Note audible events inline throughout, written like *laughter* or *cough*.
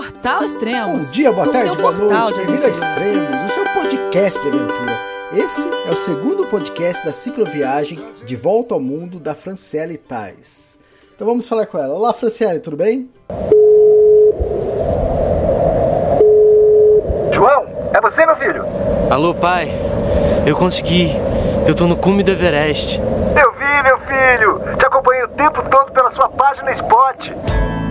Portal Extremos. Bom dia, boa tarde, boa noite, bem-vindo a. Extremos, o seu podcast de aventura. Esse é o segundo podcast da cicloviagem De Volta ao Mundo da Franciele Tais. Então vamos falar com ela. Olá, Franciele, tudo bem? João, é você, meu filho? Alô, pai. Eu consegui. Eu tô no cume do Everest. Eu vi, meu filho. Te acompanhei o tempo todo pela sua página Spot.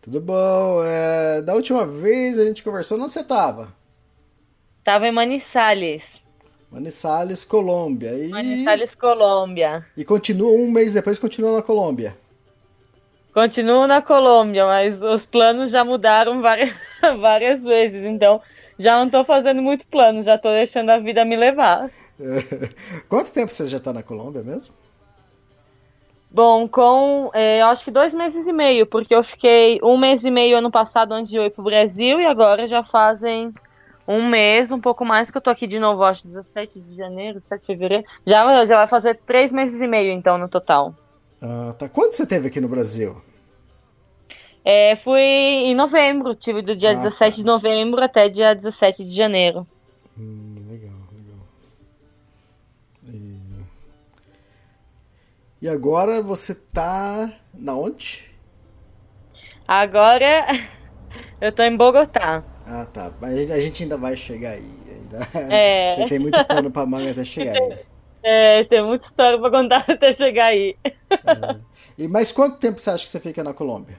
Tudo bom? É, da última vez a gente conversou, onde você tava? Tava em Manizales, Manizales, Colômbia. E, Manizales, Colômbia. e continua, um mês depois, continua na Colômbia. Continuo na Colômbia, mas os planos já mudaram várias, *laughs* várias vezes, então já não tô fazendo muito plano, já tô deixando a vida me levar. *laughs* Quanto tempo você já tá na Colômbia mesmo? Bom, com eh, eu acho que dois meses e meio, porque eu fiquei um mês e meio ano passado antes de eu ir pro Brasil e agora já fazem um mês, um pouco mais que eu tô aqui de novo, acho 17 de janeiro, 17 de fevereiro. Já, já vai fazer três meses e meio então no total. Ah, tá. Quanto você teve aqui no Brasil? É, fui em novembro, tive do dia Ah, 17 de novembro até dia 17 de janeiro. Hum, legal, E... agora você tá na onde? Agora *laughs* eu tô em Bogotá. Ah, tá. Mas a gente- ainda vai chegar aí. Ainda... É. *laughs* tem, tem muito pano pra manga até chegar aí. É, tem muita história pra contar *laughs* até chegar aí. E mais quanto tempo você acha que você fica na Colômbia?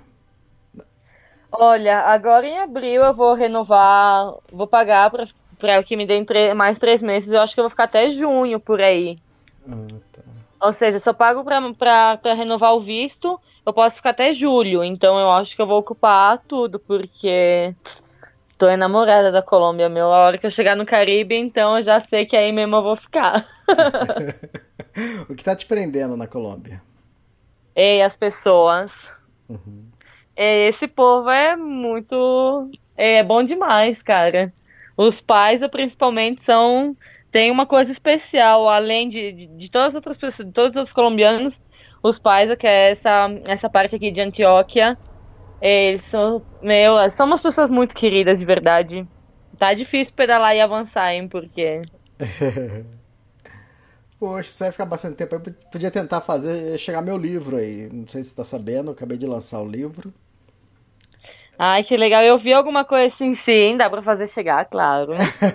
Olha, agora em abril eu vou renovar, vou pagar pra, pra que me tre- mais três meses. Eu acho que eu vou ficar até junho por aí. Ah. Ou seja, se eu pago pra renovar o visto, eu posso ficar até julho. Então eu acho que eu vou ocupar tudo, porque tô enamorada da Colômbia, meu. A hora que eu chegar no Caribe, então eu já sei que aí mesmo eu vou ficar. *laughs* O que tá te prendendo na Colômbia? Ei, as pessoas. É, esse povo é muito. É bom demais, cara. Os pais, principalmente, são. Tem uma coisa especial, além de, de, de todas as outras pessoas, de todos os colombianos, os pais, que é essa, essa parte aqui de Antioquia, eles são, meu, são umas pessoas muito queridas, de verdade. Tá difícil pedalar e avançar, hein, porque. *laughs* Poxa, você vai ficar bastante tempo. Eu podia tentar fazer chegar meu livro aí. Não sei se você tá sabendo, eu acabei de lançar o livro. Ai, que legal. Eu vi alguma coisa assim, sim, dá pra fazer chegar, claro.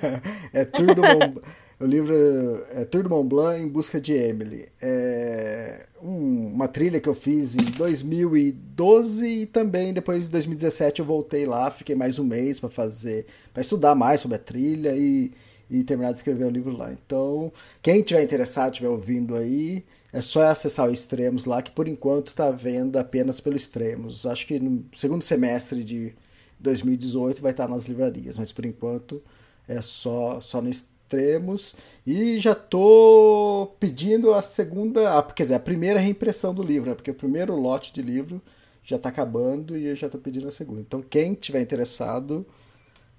*laughs* é Tour do Mont... O livro é Tour do Mont Blanc em busca de Emily. É um- uma trilha que eu fiz em 2012 e também depois de 2017 eu voltei lá, fiquei mais um mês para fazer, para estudar mais sobre a trilha e, e terminar de escrever o livro lá. Então, quem tiver interessado, estiver ouvindo aí, é só acessar o Extremos lá, que por enquanto está à venda apenas pelo Extremos. Acho que no segundo semestre de 2018 vai estar nas livrarias, mas por enquanto é só, só no Extremos. E já tô pedindo a segunda, a, quer dizer, a primeira reimpressão do livro, né? porque o primeiro lote de livro já está acabando e eu já estou pedindo a segunda. Então, quem tiver interessado,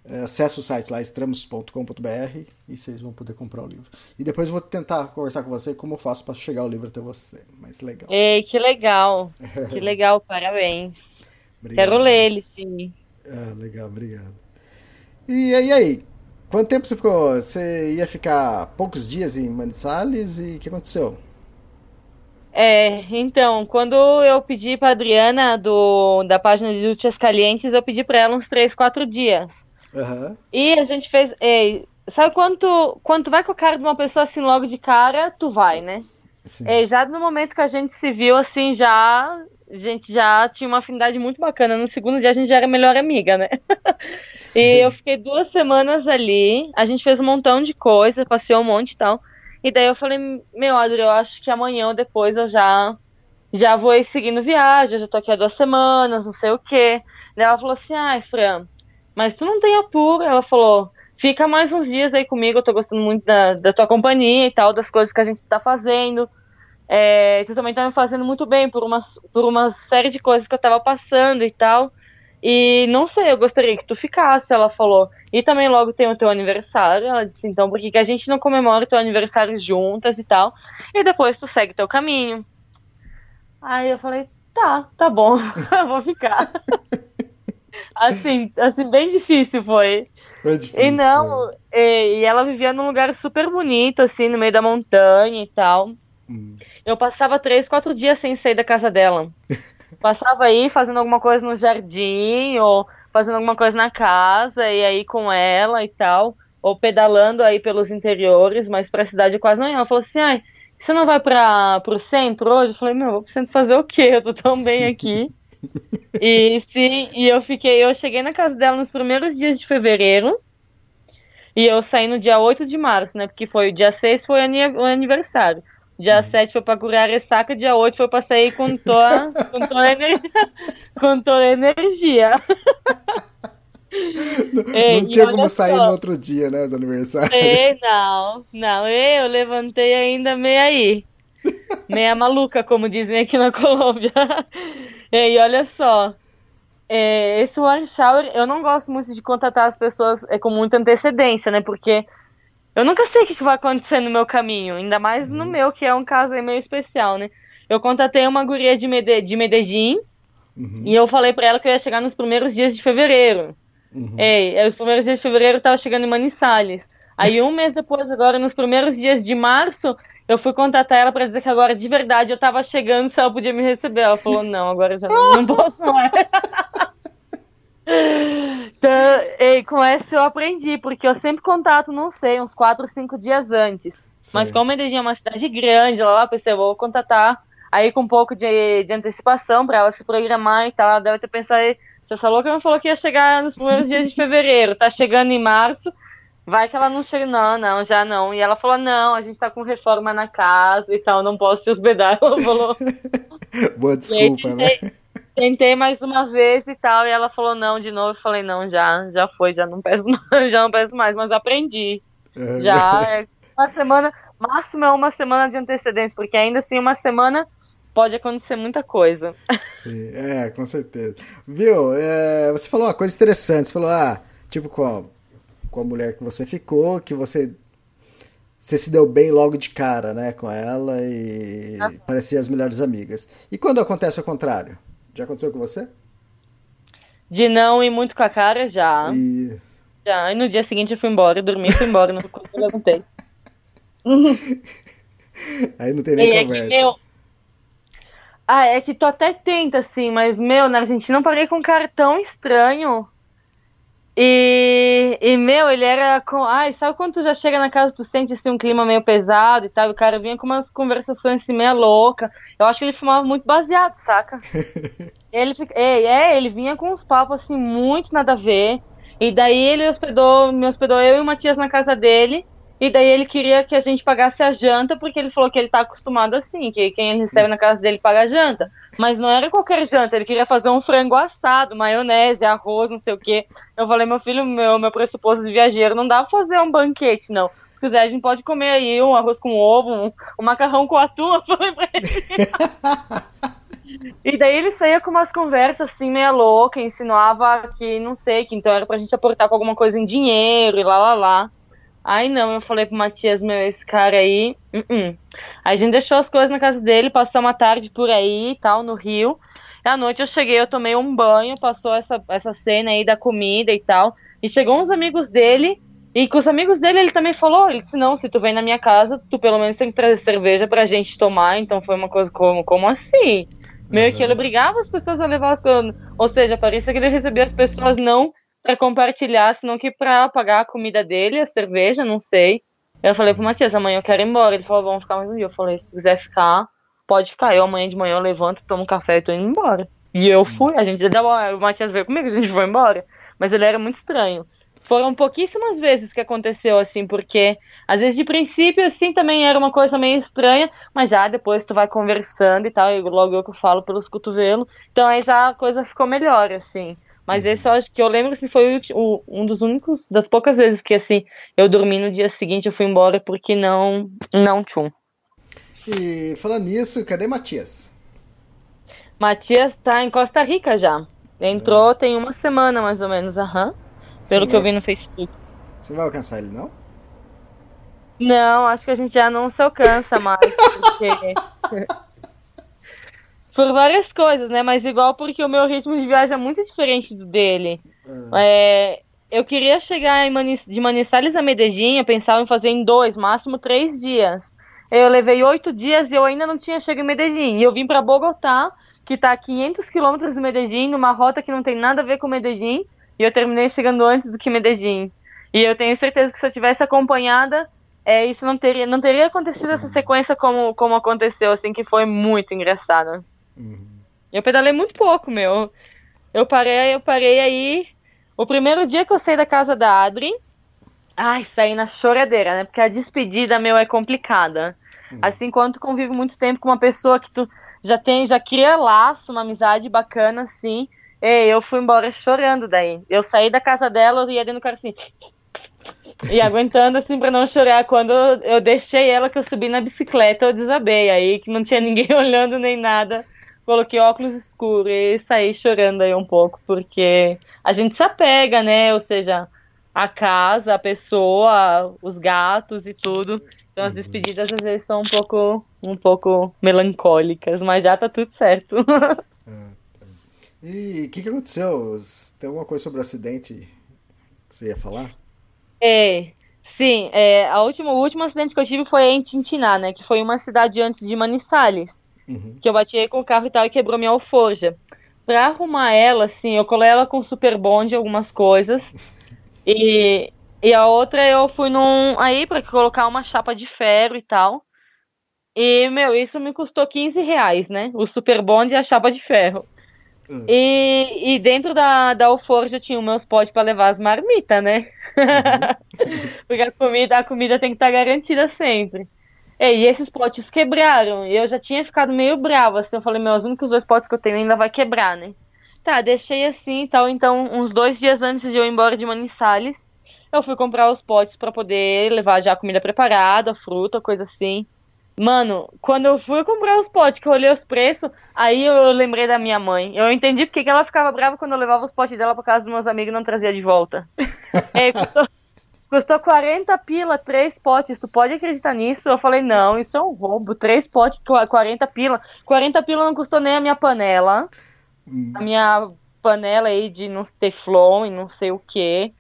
é, acessa o site lá, extremos.com.br e vocês vão poder comprar o livro. E depois eu vou tentar conversar com você como eu faço para chegar o livro até você. Mas legal. Ei, que legal. Que *laughs* legal, parabéns. Obrigado. Quero ler ele, sim. Ah, legal, obrigado. E, e aí, quanto tempo você ficou? Você ia ficar poucos dias em Manizales e o que aconteceu? É, então, quando eu pedi pra Adriana do, da página de Dútias Calientes, eu pedi pra ela uns 3, 4 dias. Aham. E a gente fez. é, sabe quando tu vai com a cara de uma pessoa assim logo de cara, tu vai, né? Sim. É, já no momento que a gente se viu, assim, já. A gente já tinha uma afinidade muito bacana. No segundo dia a gente já era melhor amiga, né? *laughs* e eu fiquei duas semanas ali. A gente fez um montão de coisa, passeou um monte e tal. E daí eu falei, meu, Adri, eu acho que amanhã ou depois eu já já vou ir seguindo viagem, eu já tô aqui há duas semanas, não sei o quê. Daí ela falou assim, ai, Fran, mas tu não tem apuro. Ela falou, fica mais uns dias aí comigo, eu tô gostando muito da, da tua companhia e tal, das coisas que a gente tá fazendo. É, tu também tá me fazendo muito bem por uma, por uma série de coisas que eu tava passando e tal. E não sei, eu gostaria que tu ficasse, ela falou. E também logo tem o teu aniversário. Ela disse, então, por que, que a gente não comemora o teu aniversário juntas e tal? E depois tu segue teu caminho. Aí eu falei, tá, tá bom, *laughs* eu vou ficar. *laughs* assim, assim, bem difícil foi. Foi difícil, E não, e, e ela vivia num lugar super bonito, assim, no meio da montanha e tal. Hum. Eu passava três, quatro dias sem sair da casa dela. *laughs* Passava aí fazendo alguma coisa no jardim, ou fazendo alguma coisa na casa, e aí com ela e tal, ou pedalando aí pelos interiores, mas pra cidade quase não ia. Ela falou assim, ai, você não vai para pro centro hoje? Eu falei, meu, vou pro centro fazer o quê? Eu tô tão bem aqui. *laughs* e sim, e eu fiquei, eu cheguei na casa dela nos primeiros dias de fevereiro. E eu saí no dia 8 de março, né? Porque foi o dia 6 foi o aniversário. Dia 7 foi pra curar a ressaca, dia 8 foi pra sair com toda, *laughs* com toda, a, ener- *laughs* com toda energia. Ei, Não tinha como sair só. no outro dia, né, do aniversário. Ei, não, não, eu levantei ainda meio aí. Meia maluca, como dizem aqui na Colômbia. *laughs* E olha só, é, esse One Shower, eu não gosto muito de contatar as pessoas é, com muita antecedência, né? Porque eu nunca sei o que vai acontecer no meu caminho, ainda mais no meu, que é um caso meio especial, né? Eu contatei uma guria de, Mede de Medellín e eu falei pra ela que eu ia chegar nos primeiros dias de fevereiro. Ei, aí os primeiros dias de fevereiro eu tava chegando em Manizales. Aí *laughs* um mês depois, agora nos primeiros dias de março, eu fui contatar ela pra dizer que agora de verdade eu tava chegando se ela podia me receber. Ela falou, não, agora já não, não posso mais. *laughs* então, ei, com essa eu aprendi, porque eu sempre contato, não sei, uns 4 ou 5 dias antes. Mas Sei. como Medellín é uma cidade grande, lá, lá pensei, eu vou contatar aí com um pouco de, de antecipação pra ela se programar e tal. Ela deve ter pensado, "Ei, se essa louca me falou que ia chegar nos primeiros dias de fevereiro, tá chegando em março, vai que ela não chega. Não, não, já não. E ela falou, não, a gente tá com reforma na casa e tal, não posso te hospedar. *laughs* Ela falou, *laughs* Boa e aí, desculpa, né? Tentei, mais uma vez e tal, e ela falou não de novo. Eu falei, não, já, já foi, já não peço *laughs* mais, já não peço mais, mas aprendi. É. Já é uma semana, máximo é uma semana de antecedência, porque ainda assim uma semana pode acontecer muita coisa. Sim, é, com certeza. Viu? é, você falou uma coisa interessante. Você falou, ah, tipo, com a, com a mulher que você ficou, que você. Você se deu bem logo de cara, né, com ela e parecia as melhores amigas. E quando acontece o contrário? Já aconteceu com você? De não ir muito com a cara, já. E Já. E no dia seguinte eu fui embora, eu dormi e fui embora, não levantei. *laughs* aí não tem nem E é que, conversa. meu. Ah, é que tu até tenta, assim, mas, meu, na Argentina eu parei com um cara tão estranho. E, e, meu, ele era com. Ai, sabe quando tu já chega na casa, tu sente assim um clima meio pesado e tal, e o cara vinha com umas conversações assim meio louca. Eu acho que ele fumava muito baseado, saca? *laughs* ele, é, é, ele vinha com uns papos assim, muito nada a ver. E daí ele hospedou, me hospedou eu e o Matias na casa dele. E daí ele queria que a gente pagasse a janta, porque ele falou que ele tá acostumado assim, que quem ele recebe na casa dele paga a janta. Mas não era qualquer janta, ele queria fazer um frango assado, maionese, arroz, não sei o quê. Eu falei, meu filho, meu, meu pressuposto de viajeiro, não dá pra fazer um banquete, não. Se quiser, a gente pode comer aí um arroz com ovo, um, um macarrão com atum, *laughs* eu falei pra ele. *laughs* E daí ele saía com umas conversas assim, meia louca, insinuava que, não sei, que então era pra gente aportar com alguma coisa em dinheiro e lá lá lá. Aí não, eu falei pro Matias, meu, esse cara aí. uh -uh. Aí a gente deixou as coisas na casa dele, passou uma tarde por aí e tal, no Rio. E à noite eu cheguei, eu tomei um banho, passou essa, essa cena aí da comida e tal. E chegou uns amigos dele, e com os amigos dele ele também falou, ele disse, não, se tu vem na minha casa, tu pelo menos tem que trazer cerveja pra gente tomar. Então foi uma coisa como, como assim? Meio que ele obrigava as pessoas a levar as coisas. Ou seja, parecia que ele recebia as pessoas não para compartilhar, senão que para pagar a comida dele, a cerveja, não sei. Eu falei pro Matias, amanhã eu quero ir embora. Ele falou, vamos ficar mais um dia. Eu falei, se tu quiser ficar, pode ficar. Eu amanhã de manhã eu levanto, tomo um café e tô indo embora. E eu fui, a gente deu, o Matias veio comigo, a gente foi embora. Mas ele era muito estranho. Foram pouquíssimas vezes que aconteceu assim, porque às vezes de princípio assim também era uma coisa meio estranha, mas já depois tu vai conversando e tal, e logo eu que falo pelos cotovelos, então aí já a coisa ficou melhor assim. Mas esse eu acho que eu lembro assim, foi o, um dos únicos, das poucas vezes que assim, eu dormi no dia seguinte, eu fui embora porque não, não tchum. E falando nisso, cadê Matias? Matias tá em Costa Rica já. Entrou tem uma semana mais ou menos, aham. Pelo Sim, que eu é. vi no Facebook. Você vai alcançar ele, não? Não, acho que a gente já não se alcança mais, porque. *laughs* Por várias coisas, né? Mas igual porque o meu ritmo de viagem é muito diferente do dele. É, eu queria chegar em Mani- de Manizales a Medellín, eu pensava em fazer em dois, máximo três dias. Eu levei oito dias e eu ainda não tinha chegado em Medellín. E eu vim para Bogotá, que tá a 500 quilômetros de Medellín, numa rota que não tem nada a ver com Medellín, e eu terminei chegando antes do que Medellín. E eu tenho certeza que se eu tivesse acompanhada, é, isso não teria, não teria acontecido essa sequência como, como aconteceu, assim, que foi muito engraçado. Eu pedalei muito pouco, meu. Eu parei, eu parei aí. O primeiro dia que eu saí da casa da Adri, ai, saí na choradeira, né? Porque a despedida, meu, é complicada. Assim, quando tu convive muito tempo com uma pessoa que tu já tem, já cria laço, uma amizade bacana, assim. Ei, eu fui embora chorando daí. Eu saí da casa dela e ia dentro do carro assim. *laughs* E aguentando assim pra não chorar. Quando eu deixei ela, que eu subi na bicicleta, eu desabei. Aí que não tinha ninguém *laughs* olhando nem nada. Coloquei óculos escuros e saí chorando aí um pouco, porque a gente se apega, né? Ou seja, a casa, a pessoa, os gatos e tudo. Então as despedidas às vezes são um pouco, um pouco melancólicas, mas já tá tudo certo. *laughs* E o que, que aconteceu? Tem alguma coisa sobre o acidente que você ia falar? É, sim, é, a última, o último acidente que eu tive foi em Tintiná, né? Que foi uma cidade antes de Manizales. Que eu bati com o carro e tal e quebrou minha alforja. Pra arrumar ela, assim, eu colei ela com super bond algumas coisas. *laughs* E, e a outra eu fui num. Aí pra colocar uma chapa de ferro e tal. E, meu, isso me custou 15 reais, né? O super bond e a chapa de ferro. E, e dentro da, da alforja tinha os meus potes pra levar as marmitas, né? *laughs* Porque a comida, a comida tem que estar garantida sempre. E esses potes quebraram. E eu já tinha ficado meio brava, assim. Eu falei, meus únicos dois potes que eu tenho ainda vai quebrar, né? Tá, deixei assim e tal. Então, uns dois dias antes de eu ir embora de Manizales, eu fui comprar os potes pra poder levar já a comida preparada, fruta, coisa assim. Mano, quando eu fui comprar os potes, que eu olhei os preços, aí eu lembrei da minha mãe. Eu entendi porque que ela ficava brava quando eu levava os potes dela pra casa dos meus amigos e não trazia de volta. *laughs* É, custou, custou 40 pila, três potes. Tu pode acreditar nisso? Eu falei, não, isso é um roubo. Três potes, qua- 40 pila. 40 pila não custou nem a minha panela. A minha panela aí de não teflon e não sei o que.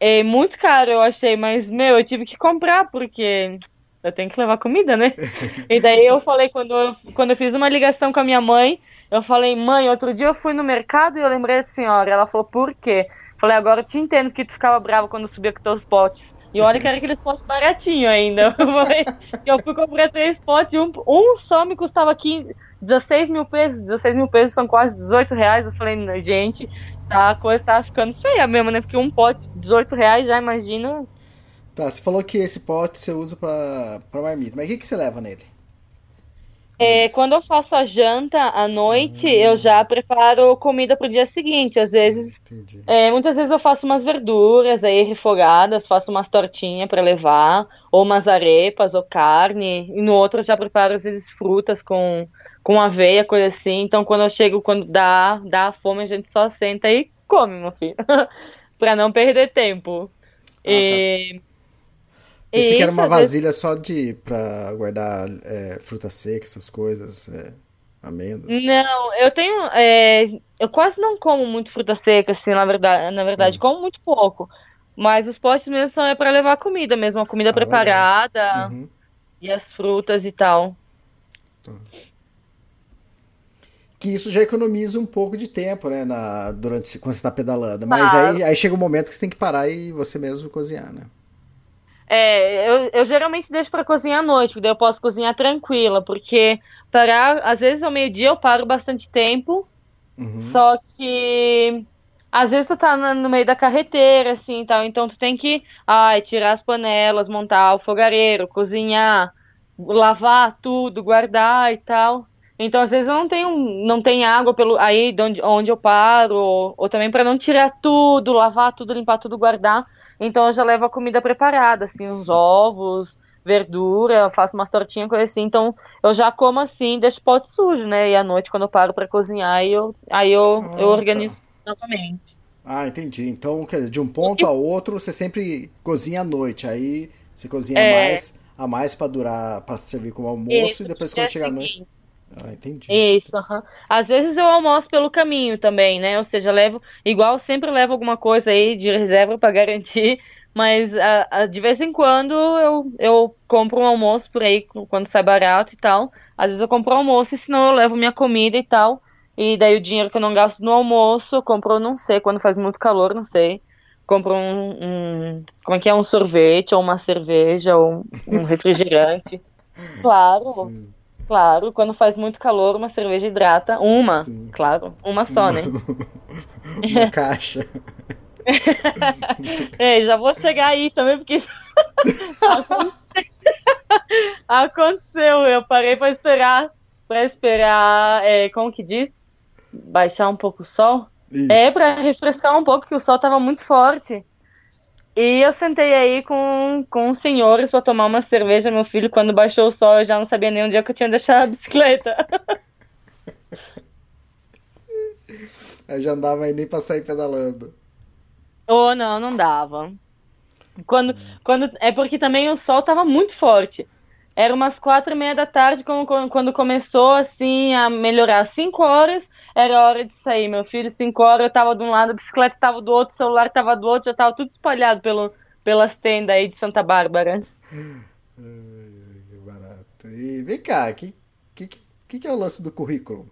É muito caro, eu achei, mas, meu, eu tive que comprar, porque eu tenho que levar comida, né? *laughs* E daí eu falei, quando eu, quando eu fiz uma ligação com a minha mãe, eu falei, mãe, outro dia eu fui no mercado e eu lembrei da senhora. Ela falou, por quê? Falei, agora eu te entendo que tu ficava brava quando subia com teus potes. E olha que era aqueles potes baratinhos ainda. *laughs* Eu, fui comprar três potes um, um só me custava 15, 16 mil pesos. 16 mil pesos são quase 18 reais. Eu falei, gente, tá, a coisa tá ficando feia mesmo, né? Porque um pote, 18 reais, já imagina. Tá, você falou que esse pote você usa pra, pra marmita. Mas o que, que você leva nele? É, quando eu faço a janta à noite, eu já preparo comida pro dia seguinte. Às vezes, é, muitas vezes eu faço umas verduras aí refogadas, faço umas tortinhas para levar, ou umas arepas, ou carne. E no outro eu já preparo às vezes frutas com, com aveia, coisa assim. Então quando eu chego, quando dá, dá fome, a gente só senta e come, meu filho. *laughs* Pra não perder tempo. E, Pensei que era uma vezes- vasilha só de pra guardar é, fruta seca, essas coisas, é, amêndoas. Não, eu tenho. é, eu quase não como muito fruta seca, assim, na verdade, na verdade, como muito pouco. Mas os potes mesmo são é para levar comida mesmo, a comida legal. preparada Uhum. e as frutas e tal. Que isso já economiza um pouco de tempo, né, na, durante, quando você tá pedalando. Mas Claro. aí, aí chega um momento que você tem que parar e você mesmo cozinhar, né? É, eu, eu geralmente deixo para cozinhar à noite, porque daí eu posso cozinhar tranquila, porque parar, às vezes ao meio-dia eu paro bastante tempo, só que às vezes tu tá no meio da carreteira, assim, tal, então tu tem que, ai, tirar as panelas, montar o fogareiro, cozinhar, lavar tudo, guardar e tal. Então, às vezes, eu não tenho, não tem água pelo aí de onde, onde eu paro, ou, ou também para não tirar tudo, lavar tudo, limpar tudo, guardar. Então, eu já levo a comida preparada, assim, os ovos, verdura, faço umas tortinhas, coisa assim. Então, eu já como assim, deixo o pote sujo, né? E à noite, quando eu paro para cozinhar, aí eu, aí eu, Ah, eu organizo novamente. Ah, entendi. Então, quer dizer, de um ponto a outro, você sempre cozinha à noite. Aí você cozinha É. mais a mais pra durar, para servir como almoço Isso, e depois quando chegar à noite. Ah, entendi. Isso, aham. Às vezes eu almoço pelo caminho também, né? Ou seja, levo, igual sempre levo alguma coisa aí de reserva para garantir, mas ah, ah, de vez em quando eu, eu compro um almoço por aí quando sai barato e tal. Às vezes eu compro almoço e senão eu levo minha comida e tal. E daí o dinheiro que eu não gasto no almoço, eu compro, não sei, quando faz muito calor, não sei. Compro um, um- como é que é? Um sorvete ou uma cerveja ou um *laughs* refrigerante. Claro. Claro, quando faz muito calor, uma cerveja hidrata. Uma, Sim. claro. Uma só, né? Uma *laughs* *laughs* caixa. *laughs* Ei, já vou chegar aí também, porque aconteceu. Eu parei pra esperar, pra esperar, é, como que diz? Baixar um pouco o sol. Isso. É, pra refrescar um pouco, que o sol tava muito forte. E eu sentei aí com, com os senhores pra tomar uma cerveja. Meu filho, quando baixou o sol, eu já não sabia nem onde é que eu tinha deixado a bicicleta. *laughs* Aí já não dava mais nem pra sair pedalando. Oh, não, não dava. Quando, quando, é porque também o sol tava muito forte. Era umas quatro e meia da tarde quando, quando- começou assim a melhorar. Cinco horas era hora de sair. Meu filho, cinco horas eu tava de um lado, a bicicleta tava do outro, o celular tava do outro, já tava tudo espalhado pelo, pelas tendas aí de Santa Bárbara. Que barato. E vem cá, que, que, que, que é o lance do currículo?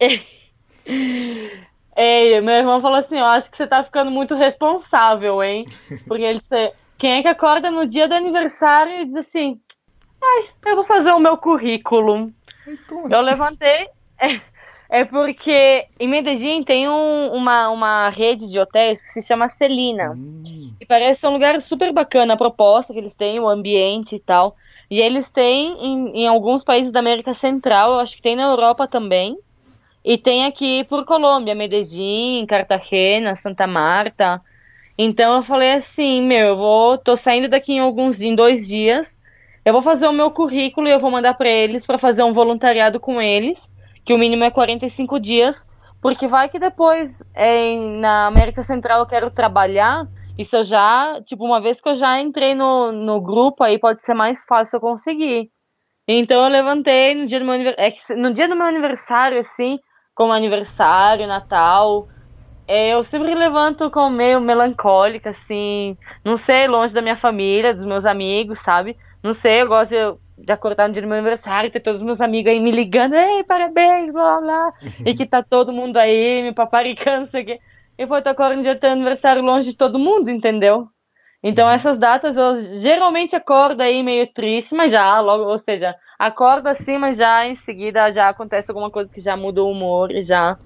*laughs* Ei, meu irmão falou assim, eu acho que você tá ficando muito responsável, hein? *laughs* Porque ele disse, quem é que acorda no dia do aniversário e diz assim, ai, eu vou fazer o meu currículo. Eu assim? levantei. É, é porque em Medellín tem um- uma, uma rede de hotéis que se chama Celina. Hum, E parece ser um lugar super bacana a proposta que eles têm, o ambiente e tal. E eles têm em, em alguns países da América Central, eu acho que tem na Europa também. E tem aqui por Colômbia, Medellín, Cartagena, Santa Marta. Então eu falei assim, meu, eu vou, tô saindo daqui em alguns, em dois dias. Eu vou fazer o meu currículo e eu vou mandar para eles para fazer um voluntariado com eles, que o mínimo é 45 dias, porque vai que depois é, em- na América Central eu quero trabalhar, e se eu já, tipo, uma vez que eu já entrei no, no grupo, aí pode ser mais fácil eu conseguir. Então eu levantei no dia do meu aniversário, é no dia do meu aniversário, assim, como aniversário, Natal, é, eu sempre levanto com meio melancólica, assim, não sei, longe da minha família, dos meus amigos, sabe? Não sei, eu gosto de, de acordar no dia do meu aniversário, ter todos os meus amigos aí me ligando, ei, parabéns, blá blá, e que tá todo mundo aí me paparicando, não sei o quê. E eu tô acordando no dia do teu aniversário longe de todo mundo, entendeu? Então essas datas eu geralmente acordo aí meio triste, mas já logo, ou seja, acordo assim, mas já em seguida já acontece alguma coisa que já muda o humor e já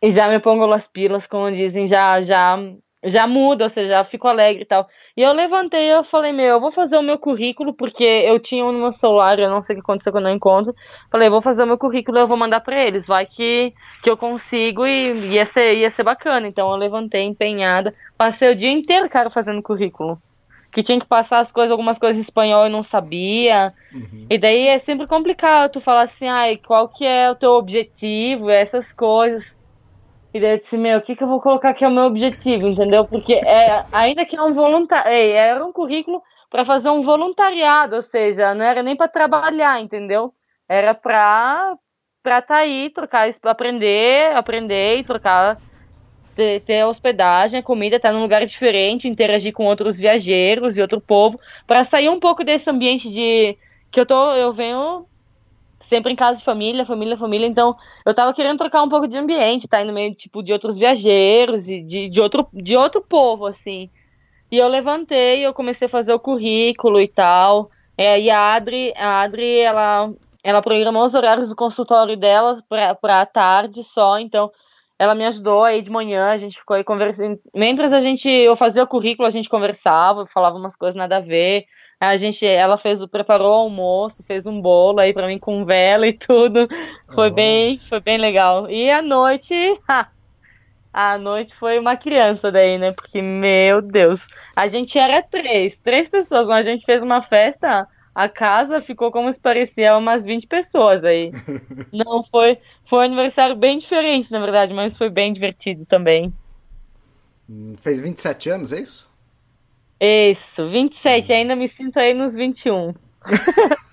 e já me pongo las pilas, como dizem, já já já muda, ou seja, já fico alegre e tal. E eu levantei e eu falei, meu, eu vou fazer o meu currículo, porque eu tinha um no meu celular, eu não sei o que aconteceu quando eu encontro. Falei, vou fazer o meu currículo e eu vou mandar pra eles, vai que, que eu consigo e ia ser, ia ser bacana. Então eu levantei empenhada, passei o dia inteiro, cara, fazendo currículo. Que tinha que passar as coisas, algumas coisas em espanhol eu não sabia. E daí é sempre complicado tu falar assim, ai, qual que é o teu objetivo, essas coisas. E daí eu disse, meu, o que, que eu vou colocar que é o meu objetivo, entendeu? Porque é, ainda que é um voluntário, era um currículo para fazer um voluntariado, ou seja, não era nem para trabalhar, entendeu? Era para para tá aí, trocar, aprender, aprender e trocar, ter, ter hospedagem, comida, estar num lugar diferente, interagir com outros viajeros e outro povo, para sair um pouco desse ambiente de que eu tô, eu venho sempre em casa de família, família, família, então eu tava querendo trocar um pouco de ambiente, tá? Aí no meio, tipo, de outros viajeros e de, de, outro, de outro povo, assim. E eu levantei, eu comecei a fazer o currículo e tal. É, e a Adri, a Adri, ela, ela programou os horários do consultório dela pra, pra tarde só, então ela me ajudou aí de manhã, a gente ficou aí conversando. Mientras a gente, eu fazia o currículo, a gente conversava, falava umas coisas nada a ver. A gente, ela fez, preparou o almoço, fez um bolo aí para mim com vela e tudo. Foi bem, foi bem legal. E à noite, ha, a noite foi uma criança daí, né? Porque, meu Deus, a gente era três, três pessoas. Quando a gente fez uma festa, a casa ficou como se parecia umas 20 pessoas aí. *laughs* Não, foi, foi um aniversário bem diferente, na verdade, mas foi bem divertido também. Hum, Fez 27 anos, é isso? Isso, 27, ainda me sinto aí nos 21. *laughs*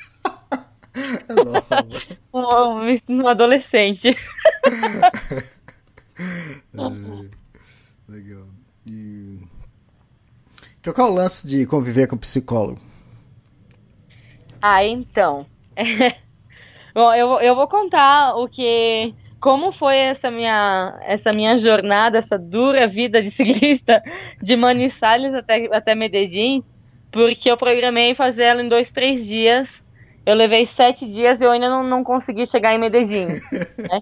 É. Um- um adolescente. *laughs* É, legal. E... Qual que é o lance de conviver com psicólogo? Ah, então. *laughs* Bom, eu, eu vou contar o que. Como foi essa minha, essa minha jornada, essa dura vida de *laughs* ciclista de Manizales até, até Medellín, porque eu programei fazer ela em dois, três dias. Eu levei sete dias e eu ainda não, não consegui chegar em Medellín. *laughs* né?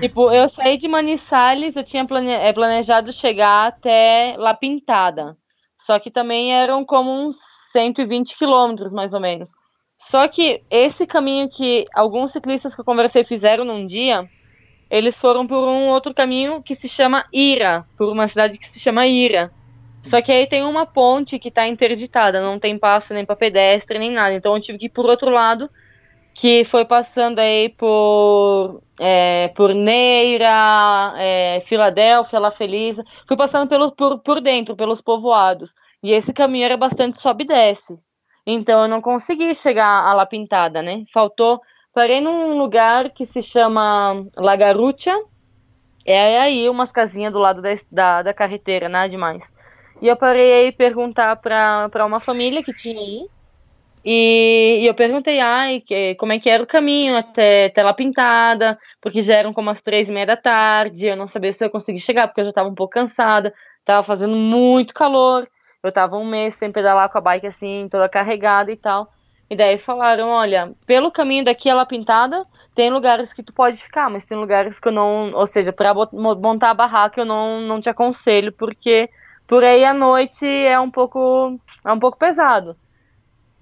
Tipo, eu saí de Manizales, eu tinha eh, planejado chegar até La Pintada. Só que também eram como uns 120 quilômetros, mais ou menos. Só que esse caminho que alguns ciclistas que eu conversei fizeram num dia, eles foram por um outro caminho que se chama Ira, por uma cidade que se chama Ira. Só que aí tem uma ponte que está interditada, não tem passo nem para pedestre nem nada. Então eu tive que ir por outro lado, que foi passando aí por é, por Neira, é, Filadélfia, La Feliz. Fui passando pelo, por, por dentro, pelos povoados. E esse caminho era bastante sobe e desce. Então eu não consegui chegar a La Pintada, né? Faltou. Parei num lugar que se chama La Garucha. É aí umas casinhas do lado da, da, da carreteira, nada demais. E eu parei aí perguntar pra uma família que tinha aí. E, e eu perguntei, ai, que, como é que era o caminho até, até La Pintada, porque já eram como as três e meia da tarde, eu não sabia se eu ia conseguir chegar, porque eu já estava um pouco cansada, tava fazendo muito calor, eu tava um mês sem pedalar com a bike assim, toda carregada e tal. E daí falaram, olha, pelo caminho daqui a La Pintada, tem lugares que tu pode ficar, mas tem lugares que eu não, ou seja, para montar a barraca eu não, não te aconselho, porque por aí à noite é um pouco, é um pouco pesado.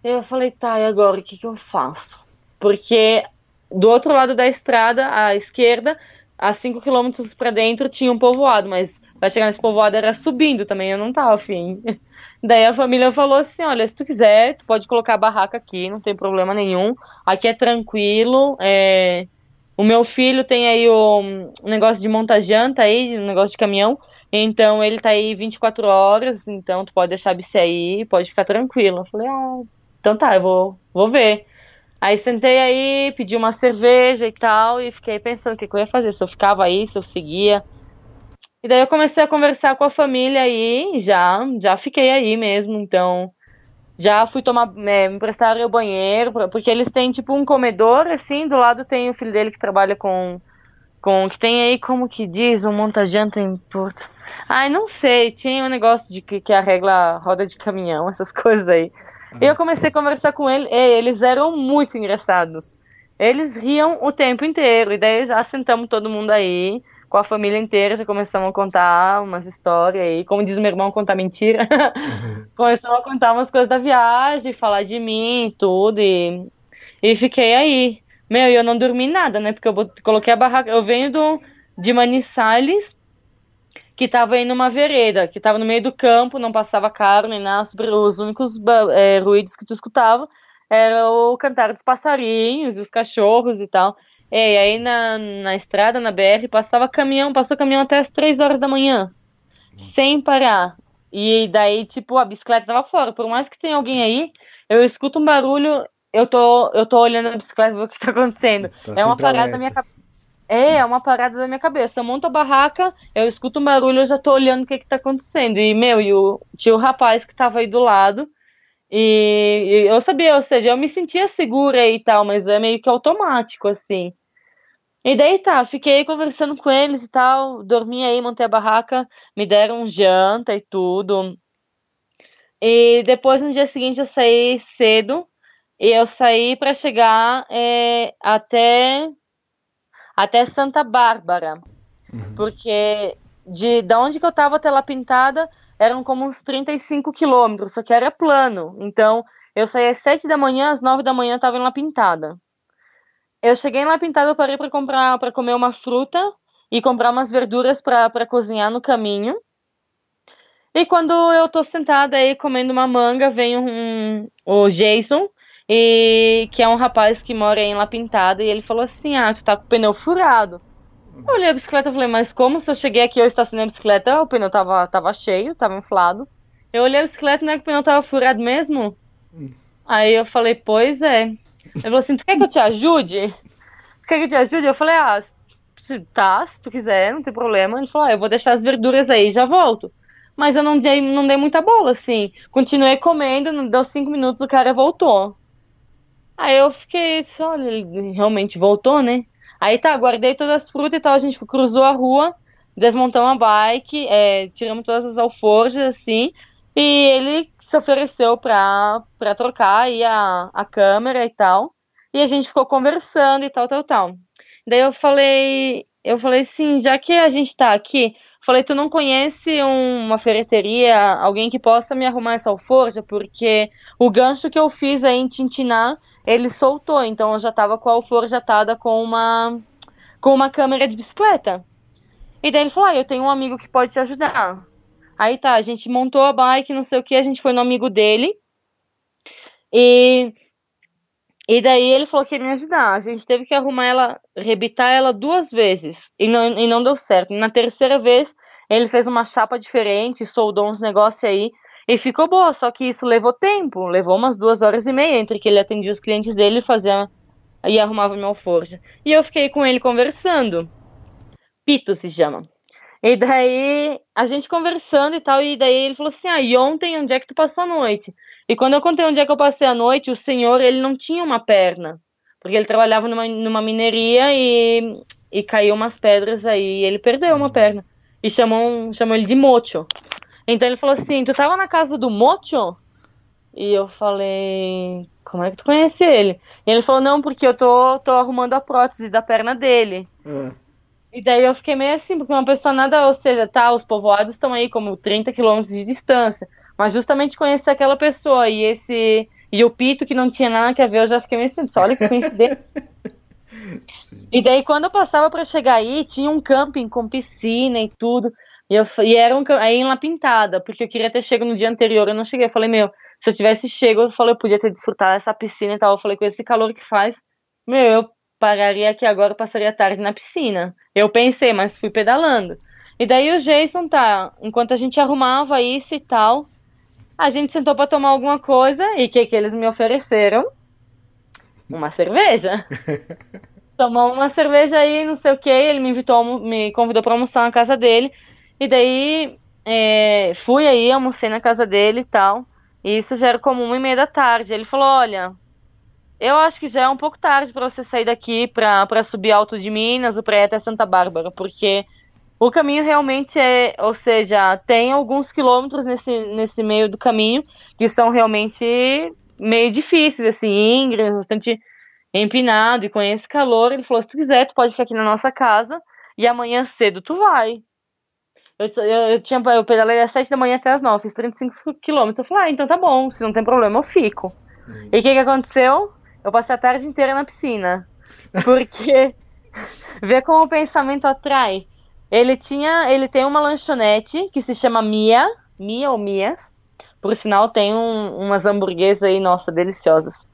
Eu falei, tá, e agora o que, que eu faço? Porque do outro lado da estrada, à esquerda, a 5 quilômetros para dentro tinha um povoado, mas para chegar nesse povoado era subindo também, eu não tava afim. *laughs* Daí a família falou assim: olha, se tu quiser, tu pode colocar a barraca aqui, não tem problema nenhum. Aqui é tranquilo. É... O meu filho tem aí o negócio de monta-janta aí, um negócio de caminhão. Então ele tá aí 24 horas, então tu pode deixar a bici aí, pode ficar tranquilo. Eu falei, ah, então tá, eu vou, vou ver. Aí sentei aí, pedi uma cerveja e tal, e fiquei pensando o que, que eu ia fazer, se eu ficava aí, se eu seguia. E daí eu comecei a conversar com a família aí, já, já fiquei aí mesmo, então já fui tomar, é, me emprestaram o banheiro, porque eles têm tipo um comedor, assim, do lado tem o filho dele que trabalha com, com que tem aí, como que diz, um monta-janta em Porto. Ai, não sei, tinha um negócio de que, que arregla roda de caminhão, *laughs* essas coisas aí. E eu comecei a conversar com ele, e eles eram muito engraçados. Eles riam o tempo inteiro, e daí já sentamos todo mundo aí, com a família inteira, já começamos a contar umas histórias aí, como diz meu irmão, contar mentira. *laughs* começamos a contar umas coisas da viagem, falar de mim e tudo, e, e fiquei aí. Meu, e eu não dormi nada, né, porque eu coloquei a barraca, eu venho do, de Manizales, que tava aí numa vereda, que tava no meio do campo, não passava carro nem nada, os únicos é, ruídos que tu escutava era o cantar dos passarinhos, dos cachorros e tal. É, e aí na, na estrada, na BR, passava caminhão, passou caminhão até as três horas da manhã, sem parar. E daí, tipo, a bicicleta tava fora. Por mais que tenha alguém aí, eu escuto um barulho, eu tô, eu tô olhando a bicicleta ver o que tá acontecendo. Tá é uma parada alerta. da minha cabeça. É, é uma parada da minha cabeça. Eu monto a barraca, eu escuto um barulho, eu já tô olhando o que que tá acontecendo. E, meu, e o, tinha o rapaz que tava aí do lado. E, e eu sabia, ou seja, eu me sentia segura e tal, mas é meio que automático, assim. E daí tá, fiquei conversando com eles e tal, dormi aí, montei a barraca, me deram janta e tudo. E depois no dia seguinte eu saí cedo e eu saí para chegar é, até até Santa Bárbara. Porque de, da onde que eu tava até lá pintada eram como uns 35 quilômetros, só que era plano. Então, eu saí às 7 da manhã, às 9 da manhã eu tava em lá pintada. Eu cheguei em lá pintada, eu parei para comprar, para comer uma fruta e comprar umas verduras para cozinhar no caminho. E quando eu tô sentada aí comendo uma manga, vem um, o Jason, e que é um rapaz que mora em La Pintada, e ele falou assim: Ah, tu tá com o pneu furado. Eu olhei a bicicleta e falei, mas como se eu cheguei aqui, eu estacionei a bicicleta, o pneu tava, tava cheio, tava inflado. Eu olhei a bicicleta e não é que o pneu tava furado mesmo? Aí eu falei, pois é. Ele falou assim, tu quer que eu te ajude? Tu quer que eu te ajude? Eu falei, ah, tá, se tu quiser, não tem problema. Ele falou, ah, eu vou deixar as verduras aí já volto. Mas eu não dei, não dei muita bola, assim. Continuei comendo, não deu cinco minutos, o cara voltou. Aí eu fiquei, olha, ele realmente voltou, né? Aí tá, guardei todas as frutas e tal, a gente cruzou a rua, desmontamos a bike, é, tiramos todas as alforjas, assim, e ele se ofereceu pra trocar aí a, a câmera e tal. E a gente ficou conversando e tal, tal, tal. Daí eu falei, eu falei assim, já que a gente tá aqui, falei, tu não conhece um, uma ferreteria, alguém que possa me arrumar essa alforja? Porque o gancho que eu fiz aí em Tintiná, ele soltou, então eu já tava com a alforja atada com uma, com uma câmera de bicicleta. E daí ele falou, ah, eu tenho um amigo que pode te ajudar. Aí tá, a gente montou a bike, não sei o que, a gente foi no amigo dele. E, e daí ele falou que ia me ajudar. A gente teve que arrumar ela, rebitar ela duas vezes. E não, e não deu certo. Na terceira vez, ele fez uma chapa diferente, soldou uns negócios aí. E ficou boa, só que isso levou tempo. Levou umas duas horas e meia entre que ele atendia os clientes dele e fazia e arrumava minha alforja. E eu fiquei com ele conversando. Pito se chama. E daí, a gente conversando e tal, e daí ele falou assim, ah, e ontem onde é que tu passou a noite? E quando eu contei onde é que eu passei a noite, o senhor, ele não tinha uma perna, porque ele trabalhava numa, numa mineria e, e caiu umas pedras aí, e ele perdeu uma perna. E chamou, chamou ele de Mocho. Então ele falou assim, tu tava na casa do Mocho? E eu falei, como é que tu conhece ele? E ele falou, não, porque eu tô, tô arrumando a prótese da perna dele. E daí eu fiquei meio assim, porque uma pessoa nada, ou seja, tá, os povoados estão aí como 30 quilômetros de distância, mas justamente conhecer aquela pessoa e esse e o Pito que não tinha nada a ver, eu já fiquei meio assim, olha que coincidência. *laughs* e daí quando eu passava para chegar aí, tinha um camping com piscina e tudo, e, eu, e era um aí em La Pintada, porque eu queria ter chegado no dia anterior, eu não cheguei, eu falei, meu, se eu tivesse chego, eu falei, eu podia ter desfrutado dessa piscina e tal, eu falei, com esse calor que faz, meu, eu pararia aqui agora, passaria a tarde na piscina. Eu pensei, mas fui pedalando. E daí o Jason tá, enquanto a gente arrumava isso e tal, a gente sentou para tomar alguma coisa e o que que eles me ofereceram? Uma cerveja. *laughs* Tomamos uma cerveja aí, não sei o que, ele me invitou, me convidou para almoçar na casa dele. E daí é, fui aí, almocei na casa dele e tal. E isso já era como uma e meia da tarde. Ele falou, olha, eu acho que já é um pouco tarde para você sair daqui para subir Alto de Minas ou para ir até Santa Bárbara, porque o caminho realmente é, ou seja, tem alguns quilômetros nesse, nesse meio do caminho que são realmente meio difíceis, assim, íngreme, bastante empinado e com esse calor. Ele falou: se tu quiser, tu pode ficar aqui na nossa casa e amanhã cedo tu vai. Eu, eu, eu, tinha, eu pedalei às 7 da manhã até as 9, fiz 35 quilômetros. Eu falei: ah, então tá bom, se não tem problema, eu fico. Uhum. E o que, que aconteceu? Eu passei a tarde inteira na piscina. Porque *laughs* vê como o pensamento atrai. Ele tinha, ele tem uma lanchonete que se chama Mia, Mia ou Mias. Por sinal, tem um, umas hamburguesas aí, nossa, deliciosas.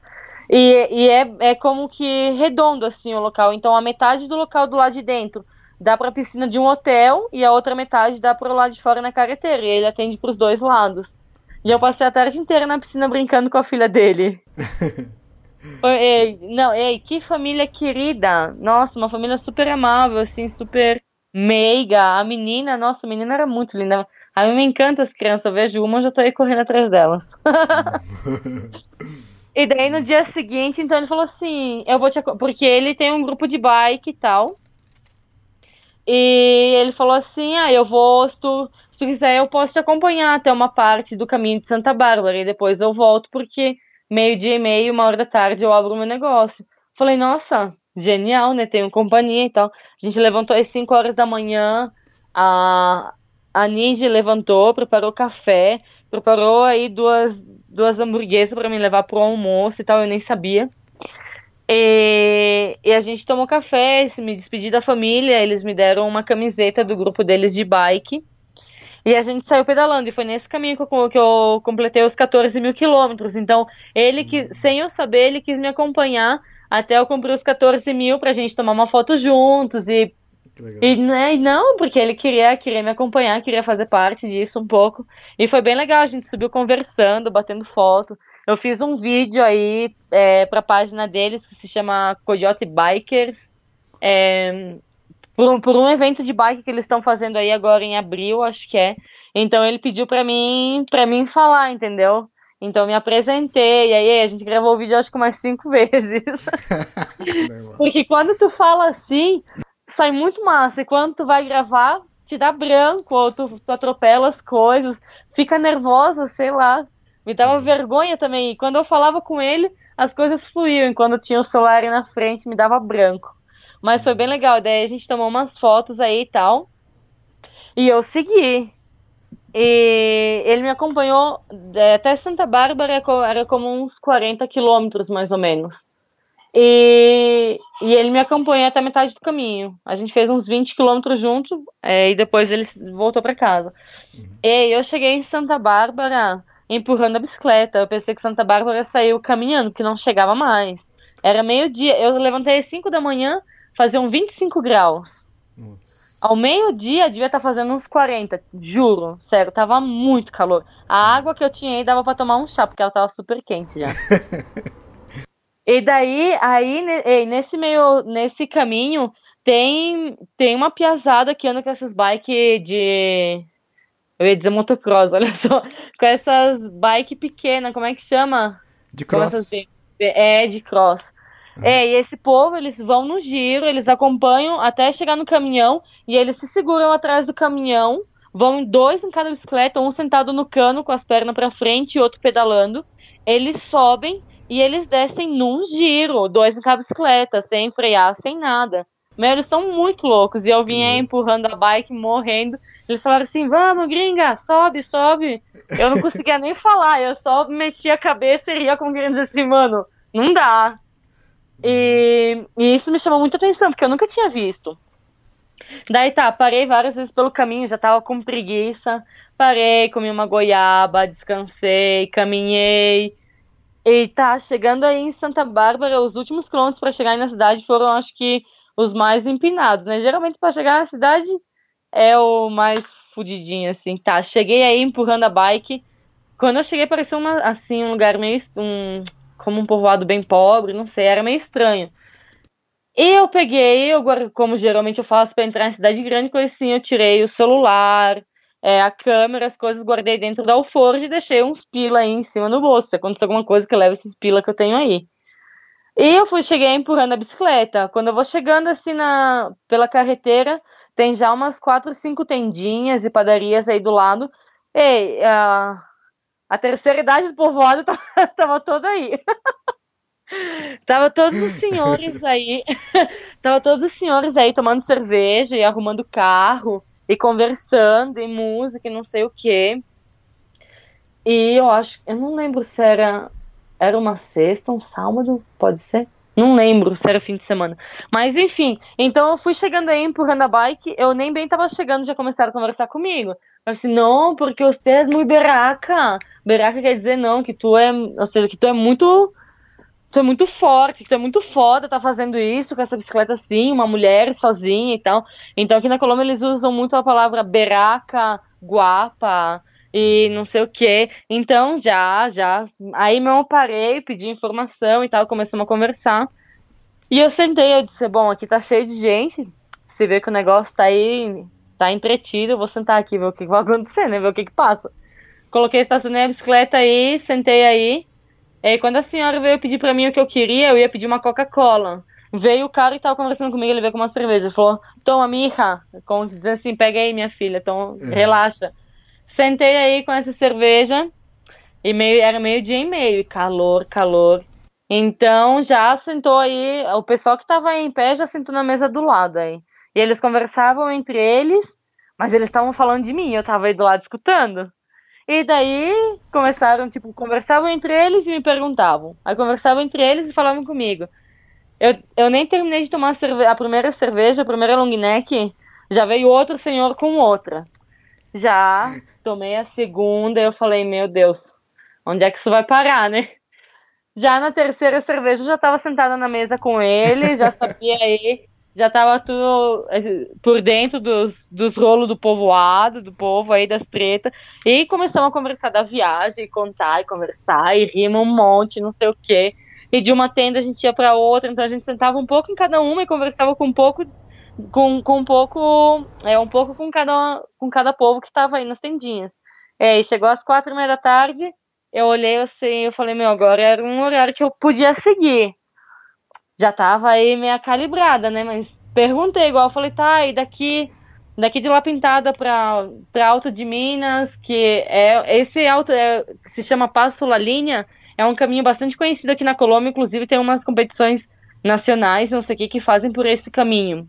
E, e é, é como que redondo assim o local. Então a metade do local do lado de dentro dá para a piscina de um hotel e a outra metade dá para o lado de fora na carreteira. E ele atende para os dois lados. E eu passei a tarde inteira na piscina brincando com a filha dele. *laughs* Ei, não, ei, que família querida. Nossa, uma família super amável, assim, super meiga. A menina, nossa, a menina era muito linda. A mim me encanta as crianças, eu vejo uma, eu já tô aí correndo atrás delas. *laughs* e daí no dia seguinte, então ele falou assim, eu vou te porque ele tem um grupo de bike e tal. E ele falou assim, ah, eu vou, se tu, se tu quiser, eu posso te acompanhar até uma parte do caminho de Santa Bárbara e depois eu volto porque meio-dia e meio, uma hora da tarde, eu abro meu negócio. Falei, nossa, genial, né? Tenho companhia e tal. A gente levantou às 5 horas da manhã, a, a levantou, preparou café, preparou aí duas, duas hamburguesas para me levar pro almoço e tal, eu nem sabia. E, e, a gente tomou café, me despedi da família, eles me deram uma camiseta do grupo deles de bike. E a gente saiu pedalando, e foi nesse caminho que eu, que eu completei os 14 mil quilômetros. Então, ele quis, sem eu saber, ele quis me acompanhar até eu cumprir os 14 mil pra gente tomar uma foto juntos e e né, não, porque ele queria, queria me acompanhar, queria fazer parte disso um pouco. E foi bem legal, a gente subiu conversando, batendo foto. Eu fiz um vídeo aí é, para a página deles que se chama Coyote Bikers. É, por, por, um evento de bike que eles estão fazendo aí agora em abril, acho que é. Então ele pediu para mim, para mim falar, entendeu? Então me apresentei, e aí a gente gravou o vídeo acho que umas cinco *laughs* vezes. Porque quando tu fala assim, sai muito massa. E quando tu vai gravar, te dá branco, ou tu, tu atropela as coisas, fica nervosa, sei lá. Me dava uhum. vergonha também. E quando eu falava com ele, as coisas fluíam. E quando tinha o celular na frente, me dava branco. Mas foi bem legal. Daí a gente tomou umas fotos aí e tal. E eu segui. E ele me acompanhou é, até Santa Bárbara, era como uns 40 quilômetros mais ou menos. E, e ele me acompanhou até metade do caminho. A gente fez uns 20 quilômetros junto é, e depois ele voltou para casa. Uhum. E eu cheguei em Santa Bárbara empurrando a bicicleta. Eu pensei que Santa Bárbara saiu caminhando, porque não chegava mais. Era meio-dia. Eu levantei às 5 da manhã, faziam 25 graus. Nossa. Ao meio-dia devia estar tá fazendo uns 40, juro, sério, tava muito calor. A água que eu tinha aí dava para tomar um chá, porque ela tava super quente já. *laughs* E daí, aí, nesse meio, nesse caminho, tem, tem uma piazada que anda com essas bikes de. Eu ia dizer motocross, *laughs* olha só. Com essas bikes pequenas, como é que chama? De cross. É, de cross. É, e esse povo, eles vão no giro, eles acompanham até chegar no caminhão, e eles se seguram atrás do caminhão, vão dois em cada bicicleta, um sentado no cano com as pernas para frente e outro pedalando. Eles sobem e eles descem num giro, dois em cada bicicleta, sem frear, sem nada. Meu, eles são muito loucos. E eu vinha empurrando a bike, morrendo. Eles falaram assim: vamos, gringa, sobe, sobe. Eu não conseguia nem falar, eu só mexia a cabeça e ria com querendo dizer assim, mano, não dá. E, e, isso me chamou muita atenção, porque eu nunca tinha visto. Daí tá, parei várias vezes pelo caminho, já tava com preguiça. Parei, comi uma goiaba, descansei, caminhei. E tá chegando aí em Santa Bárbara, os últimos quilômetros para chegar na cidade foram, acho que, os mais empinados, né? Geralmente para chegar na cidade é o mais fudidinho, assim. Tá, cheguei aí empurrando a bike. Quando eu cheguei, parecia uma, assim, um lugar meio. Um, como um povoado bem pobre, não sei, era meio estranho. E eu peguei, eu, como geralmente eu faço para entrar em cidade grande, coisa assim, eu tirei o celular, é, a câmera, as coisas, guardei dentro da alforge e deixei uns pila aí em cima no bolso. Se acontecer alguma coisa que leve esses pila que eu tenho aí. E eu fui, cheguei empurrando a bicicleta. Quando eu vou chegando assim na, pela carreteira, tem já umas quatro, cinco tendinhas e padarias aí do lado. E a, a terceira idade do povoado *laughs* tava, tava toda aí. *laughs* tava todos os senhores aí. *laughs* tava todos os senhores aí tomando cerveja e arrumando carro e conversando, e música, e não sei o que. E eu acho, eu não lembro se era, era uma sexta, um sábado, pode ser? Não lembro se era fim de semana. Mas enfim, então eu fui chegando aí, empurrando a bike, eu nem bem tava chegando, já começaram a conversar comigo. Eu disse, não, porque você é muito beraca. Beraca quer dizer não, que tu é, ou seja, que tu é muito tu é muito forte, que tu é muito foda, tá fazendo isso com essa bicicleta assim, uma mulher sozinha e tal. Então aqui na Colômbia eles usam muito a palavra beraca, guapa e não sei o que. Então já, já. Aí mesmo eu parei, pedi informação e tal, começamos a conversar. E eu sentei, eu disse, bom, aqui tá cheio de gente, se vê que o negócio tá aí, tá entretido, eu vou sentar aqui, ver o que vai acontecer, né, ver o que que passa. Coloquei, estacionei a bicicleta aí, sentei aí, e aí, quando a senhora veio pedir para mim o que eu queria, eu ia pedir uma Coca-Cola. Veio o cara e tava conversando comigo, ele veio com uma cerveja. Falou, toma, mija. Como dizendo assim, pega aí, minha filha, então uhum. relaxa. Sentei aí com essa cerveja, e meio, era meio dia e meio, e calor, calor. Então já sentou aí, o pessoal que estava em pé já sentou na mesa do lado aí. E eles conversavam entre eles, mas eles estavam falando de mim, eu estava aí do lado escutando. E daí começaram, tipo, conversavam entre eles e me perguntavam. Aí conversavam entre eles e falavam comigo. Eu, eu nem terminei de tomar a, a primeira cerveja, a primeira long neck, já veio outro senhor com outra. Já tomei a segunda e eu falei, meu Deus, onde é que isso vai parar, né? Já na terceira cerveja, eu já estava sentada na mesa com ele, já sabia aí, já estava tudo eh, por dentro dos, dos rolos do povoado, do povo aí, das tretas. E começamos a conversar da viagem, contar e conversar, e rima um monte, não sei o quê. E de uma tenda a gente ia para outra, então a gente sentava um pouco em cada uma e conversava com um pouco com, com um pouco, é, um pouco com cada, com cada povo que estava aí nas tendinhas. É, e chegou às quatro e meia da tarde, eu olhei assim, eu falei, meu, agora era um horário que eu podia seguir. Já tava aí meio calibrada, né, mas perguntei igual, falei, tá, e daqui, daqui de lá pintada pra, pra Alto de Minas, que é, esse alto é, se chama Passo La Linha, é um caminho bastante conhecido aqui na Colômbia, inclusive tem umas competições nacionais, não sei o que, que fazem por esse caminho.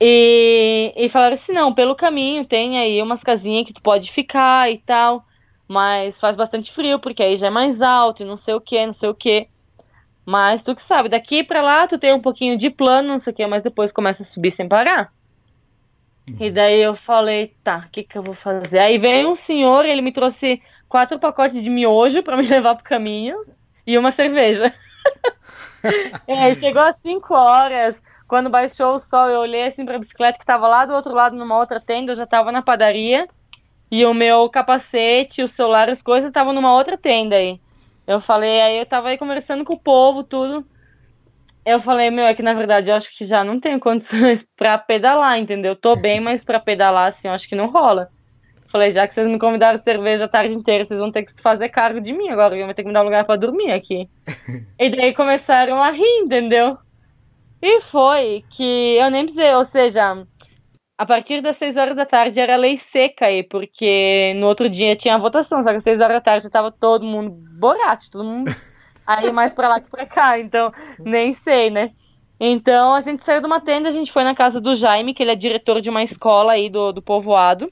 E, e falaram assim, não, pelo caminho tem aí umas casinhas que tu pode ficar e tal, mas faz bastante frio, porque aí já é mais alto e não sei o que, não sei o que. Mas tu que sabe, daqui para lá tu tem um pouquinho de plano, não sei o que, mas depois começa a subir sem parar. Uhum. E daí eu falei, tá, o que que eu vou fazer? Aí veio um senhor, ele me trouxe quatro pacotes de miojo para me *laughs* levar pro caminho e uma cerveja. *laughs* é, chegou às 5 horas, quando baixou o sol, eu olhei assim pra bicicleta que tava lá do outro lado, numa outra tenda, eu já tava na padaria. E o meu capacete, o celular, as coisas estavam numa outra tenda aí. Eu falei, aí eu tava aí conversando com o povo, tudo. Eu falei, meu, é que na verdade eu acho que já não tenho *laughs* condições pra pedalar, entendeu? Tô bem, mas pra pedalar, assim, eu acho que não rola. Falei, já que vocês me convidaram cerveja a tarde inteira, vocês vão ter que se fazer cargo de mim agora, eu vou ter que me dar um lugar pra dormir aqui. *laughs* e daí começaram a rir, entendeu? E foi que eu nem precisei, ou seja, a partir das 6 horas da tarde era lei seca aí, porque no outro dia tinha a votação, só que às 6 horas da tarde tava todo mundo borate, todo mundo *laughs* aí mais pra lá que pra cá, então nem sei, né? Então a gente saiu de uma tenda, a gente foi na casa do Jaime, que ele é diretor de uma escola aí do, do povoado.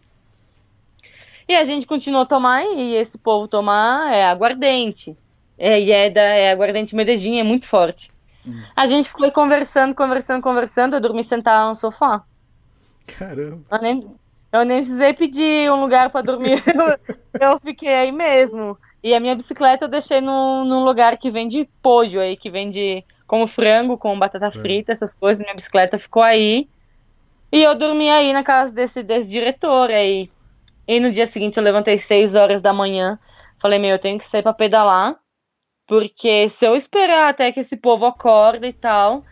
E a gente continuou a tomar, e esse povo tomar é aguardente. É, e é, da, é aguardente Medellín, é muito forte. A gente ficou conversando, conversando, conversando. Eu dormi sentada no sofá. Caramba. Eu nem, eu nem precisei pedir um lugar para dormir. *laughs* eu, eu fiquei aí mesmo. E a minha bicicleta eu deixei num, num lugar que vende pojo aí, que vende como frango, com batata frita, essas coisas. Minha bicicleta ficou aí. E eu dormi aí na casa desse, desse diretor aí. E no dia seguinte eu levantei 6 horas da manhã. Falei, meu, eu tenho que sair para pedalar. Porque se eu esperar até que esse povo acorda e tal,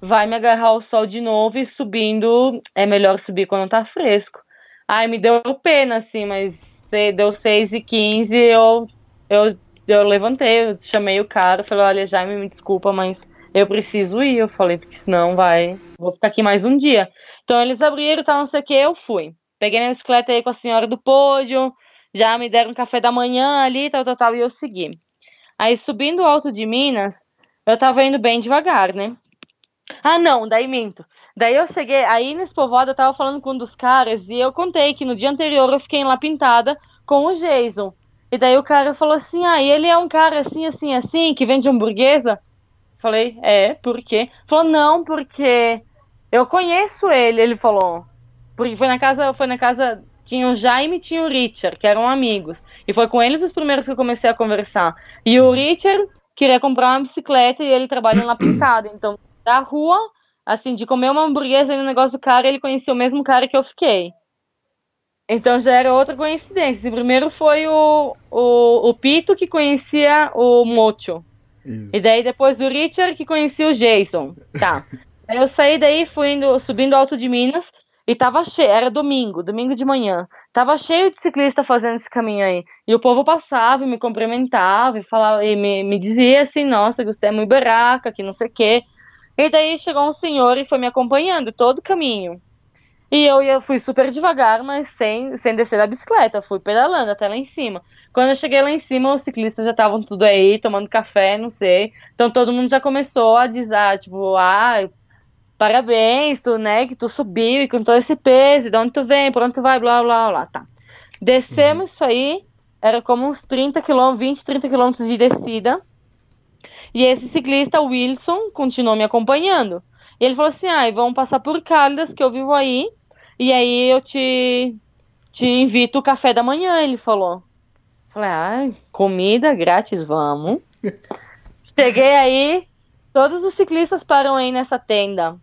vai me agarrar o sol de novo e subindo, é melhor subir quando tá fresco. Ai, me deu pena, assim, mas deu 6 e 15 eu, eu, eu levantei, eu chamei o cara, falei, olha, Jaime, me desculpa, mas eu preciso ir. Eu falei, porque senão vai, vou ficar aqui mais um dia. Então eles abriram, tal, não sei o que, eu fui. Peguei minha bicicleta aí com a senhora do pódio, já me deram café da manhã ali, tal, tal, tal, e eu segui. Aí subindo o alto de Minas, eu tava indo bem devagar, né? Ah, não, daí minto. Daí eu cheguei, aí nesse povoado eu tava falando com um dos caras e eu contei que no dia anterior eu fiquei lá pintada com o Jason. E daí o cara falou assim: ah, e ele é um cara assim, assim, assim, que vende hamburguesa? Falei, é, por quê? Falou, não, porque eu conheço ele, ele falou. Porque foi na casa, foi na casa tinha o Jaime e tinha o Richard, que eram amigos. E foi com eles os primeiros que eu comecei a conversar. E o Richard queria comprar uma bicicleta e ele trabalha na pintada. *clears throat* Então, da rua, assim, de comer uma hamburguesa no negócio do cara, ele conhecia o mesmo cara que eu fiquei. Então já era outra coincidência. Primeiro foi o, o, o Pito que conhecia o Mocho. Isso. E daí depois o Richard que conhecia o Jason. Tá. *laughs* Aí eu saí daí, fui indo, subindo Alto de Minas. E tava cheio, era domingo, domingo de manhã. Tava cheio de ciclista fazendo esse caminho aí. E o povo passava e me cumprimentava e falava, e me, me dizia assim, nossa, gostei é muito baraca, que não sei o quê. E daí chegou um senhor e foi me acompanhando todo o caminho. E eu, eu fui super devagar, mas sem, sem descer da bicicleta. Fui pedalando até lá em cima. Quando eu cheguei lá em cima, os ciclistas já estavam tudo aí, tomando café, não sei. Então todo mundo já começou a dizer, ah, tipo, ah, parabéns, tu, né, que tu subiu e com todo esse peso, de onde tu vem, por onde tu vai, blá, blá, blá, tá. Descemos uhum. isso aí, era como uns 30 quilômetros, 20, 30 quilômetros de descida. E esse ciclista, Wilson, continuou me acompanhando. E ele falou assim, ah, vamos passar por Caldas, que eu vivo aí, e aí eu te, te invito o café da manhã, ele falou. Falei, ah, comida grátis, vamos. *laughs* Cheguei aí, todos os ciclistas param aí nessa tenda.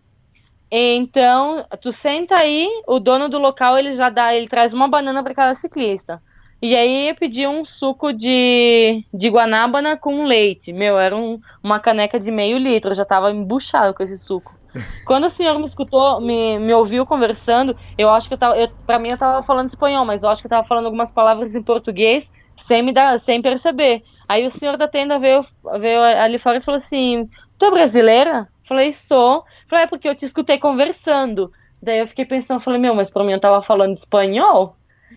Então, tu senta aí, o dono do local ele já dá, ele traz uma banana para cada ciclista. E aí eu pedi um suco de, de guanábana com leite. Meu, era um, uma caneca de meio litro, eu já tava embuchado com esse suco. *laughs* Quando o senhor me escutou, me, me ouviu conversando, eu acho que eu tava. Eu, pra mim eu tava falando espanhol, mas eu acho que eu tava falando algumas palavras em português sem me dar, sem perceber. Aí o senhor da tenda veio, veio ali fora e falou assim: Tu é brasileira? Falei, sou. Falei, é porque eu te escutei conversando. Daí eu fiquei pensando, falei, meu, mas pra mim eu tava falando espanhol?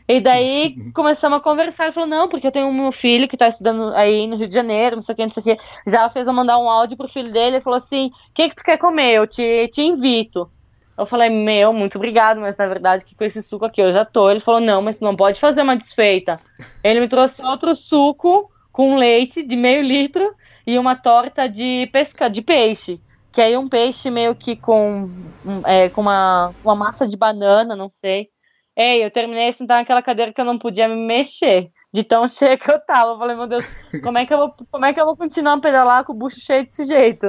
E daí *laughs* começamos a conversar. Ele falou: Não, porque eu tenho um meu filho que tá estudando aí no Rio de Janeiro, não sei o que, não sei o que. Já fez eu mandar um áudio pro filho dele. Ele falou assim: O que, que tu quer comer? Eu te, te invito. Eu falei: Meu, muito obrigado, mas na verdade que com esse suco aqui eu já tô. Ele falou: Não, mas não pode fazer uma desfeita. Ele me trouxe outro suco com leite de meio litro e uma torta de pesca, de peixe. Que aí um peixe meio que com, é, com uma, uma massa de banana, não sei. Ei, eu terminei de sentar naquela cadeira que eu não podia me mexer. De tão *laughs* cheia que eu tava. Eu falei, meu Deus, como é que eu vou, como é que eu vou continuar a pedalar com o bucho cheio desse jeito?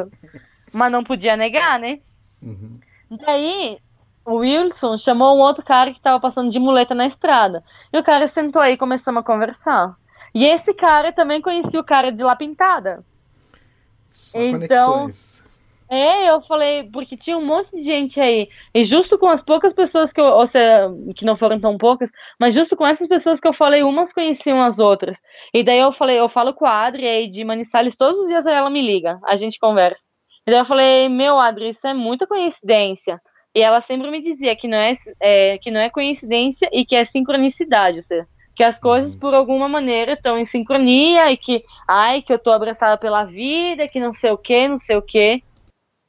Mas não podia negar, né? Uhum. Daí, o Wilson chamou um outro cara que tava passando de muleta na estrada. E o cara sentou aí e começamos a conversar. E esse cara também conhecia o cara de lá pintada. Só então, conexões. É, eu falei, porque tinha um monte de gente aí. E justo com as poucas pessoas que eu, ou seja, que não foram tão poucas, mas justo com essas pessoas que eu falei, umas conheciam as outras. E daí eu falei, eu falo com a Adri aí de Manizales, todos os dias ela me liga, a gente conversa. E daí eu falei, meu, Adri, isso é muita coincidência. E ela sempre me dizia que não é, é que não é coincidência e que é sincronicidade, ou seja, que as coisas uhum. por alguma maneira estão em sincronia e que, ai, que eu tô abraçada pela vida, que não sei o que, não sei o que.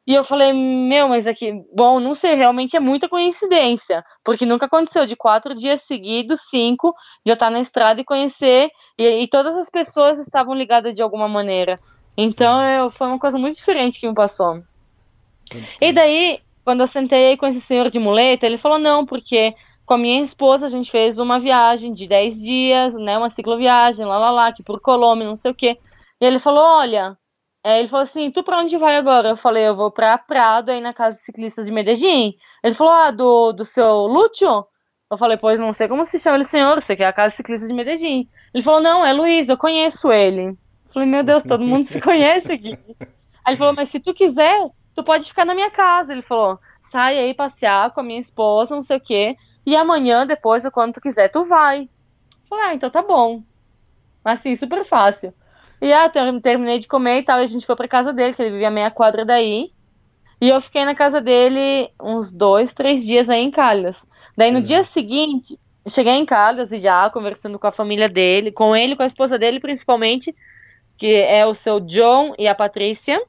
E eu falei, meu, mas aqui, bom, não sei, realmente é muita coincidência, porque nunca aconteceu de quatro dias seguidos, cinco, já estar tá na estrada e conhecer, e, e, todas as pessoas estavam ligadas de alguma maneira. Então eu, foi uma coisa muito diferente que me passou. E daí, quando eu sentei aí com esse senhor de muleta, ele falou, não, porque com a minha esposa a gente fez uma viagem de dez dias, né, uma cicloviagem, lá, lá, lá, aqui por Colômbia, não sei o quê. E ele falou, olha, é, ele falou assim, tu pra onde vai agora? Eu falei, eu vou pra Prado, aí na Casa de Ciclistas de Medellín. Ele falou, ah, do, do seu Lúcio? Eu falei, pois não sei como se chama ele, senhor, você quer a Casa de Ciclistas de Medellín. Ele falou, não, é Luiz, eu conheço ele. Eu falei, meu Deus, todo mundo se *laughs* conhece aqui. Aí ele falou, mas se tu quiser, tu pode ficar na minha casa. Ele falou, sai aí passear com a minha esposa, não sei o quê, e amanhã, depois, quando tu quiser, tu vai. Eu falei, ah, então tá bom. Assim, super fácil. E ah, terminei de comer e tal, e a gente foi pra casa dele, que ele vivia meia quadra daí. E eu fiquei na casa dele uns dois, três dias aí em Caldas. Daí no dia seguinte, cheguei em Caldas e já conversando com a família dele, com ele, com a esposa dele principalmente, que é o seu John e a Patrícia.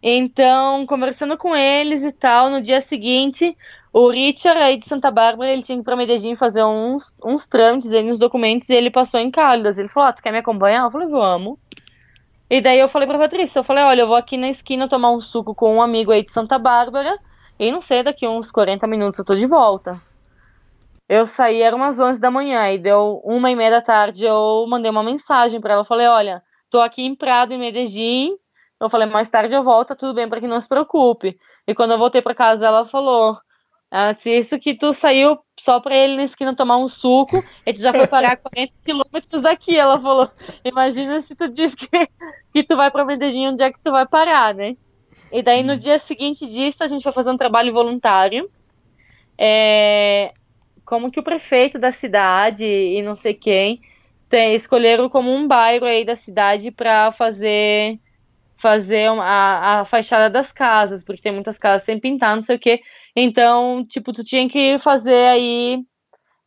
Então, conversando com eles e tal, no dia seguinte, o Richard aí de Santa Bárbara, ele tinha que ir pra Medellín fazer uns, uns trâmites aí nos documentos e ele passou em Caldas. Ele falou, ah, tu quer me acompanhar? Eu falei, vamos. E daí eu falei pra Patrícia, eu falei, olha, eu vou aqui na esquina tomar um suco com um amigo aí de Santa Bárbara e não sei, daqui uns 40 minutos eu tô de volta. Eu saí, era umas 11 da manhã, e deu uma e meia da tarde, eu mandei uma mensagem para ela, falei, olha, tô aqui em Prado, em Medellín, eu falei, mais tarde eu volto, tá tudo bem, para que não se preocupe. E quando eu voltei para casa, ela falou, ela disse, isso que tu saiu só pra ele na esquina tomar um suco, e tu já foi parar *laughs* 40 quilômetros daqui. Ela falou, imagina se tu diz que, que tu vai pra Medellín, onde é que tu vai parar, né? E daí no dia seguinte disso, a gente foi fazer um trabalho voluntário. É, como que o prefeito da cidade e não sei quem tem, escolheram como um bairro aí da cidade para fazer fazer a, a fachada das casas, porque tem muitas casas sem pintar, não sei o que. Então, tipo, tu tinha que fazer aí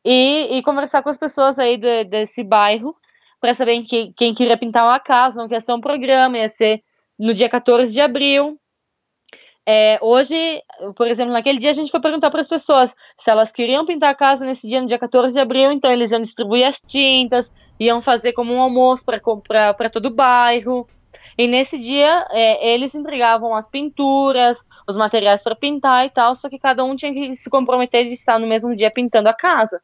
e, e conversar com as pessoas aí de, desse bairro para saber quem, quem queria pintar uma casa, não ia ser um programa, ia ser no dia 14 de abril. É, hoje, por exemplo, naquele dia a gente foi perguntar para as pessoas se elas queriam pintar a casa nesse dia, no dia 14 de abril, então eles iam distribuir as tintas, iam fazer como um almoço para todo o bairro. E nesse dia é, eles entregavam as pinturas, os materiais para pintar e tal, só que cada um tinha que se comprometer de estar no mesmo dia pintando a casa.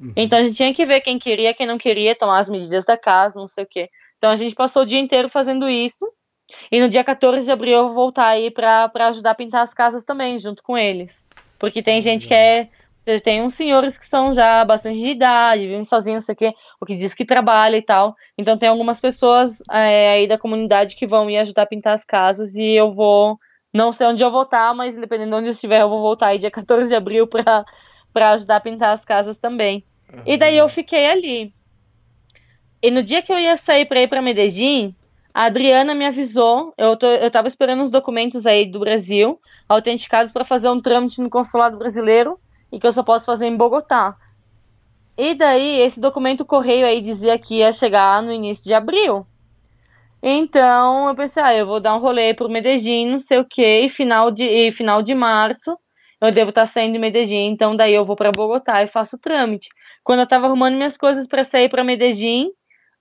Uhum. Então a gente tinha que ver quem queria, quem não queria, tomar as medidas da casa, não sei o quê. Então a gente passou o dia inteiro fazendo isso. E no dia 14 de abril eu vou voltar aí pra ajudar a pintar as casas também, junto com eles. Porque tem gente que é. Tem uns senhores que são já bastante de idade, vivem sozinhos, não sei o quê, o que diz que trabalha e tal. Então tem algumas pessoas é, aí da comunidade que vão me ajudar a pintar as casas e eu vou. Não sei onde eu vou estar, mas independente de onde eu estiver, eu vou voltar aí dia *laughs* 14 de abril pra, pra ajudar a pintar as casas também. Uhum. E daí eu fiquei ali. E no dia que eu ia sair pra ir pra Medellín, a Adriana me avisou, eu, tô, eu tava esperando os documentos aí do Brasil, autenticados para fazer um trâmite no consulado brasileiro e que eu só posso fazer em Bogotá. E daí, esse documento correio aí dizia que ia chegar no início de abril. Então, eu pensei, ah, eu vou dar um rolê pro Medellín, não sei o que, e final de, e final de março eu devo estar tá saindo de Medellín, então daí eu vou para Bogotá e faço o trâmite. Quando eu tava arrumando minhas coisas para sair para Medellín,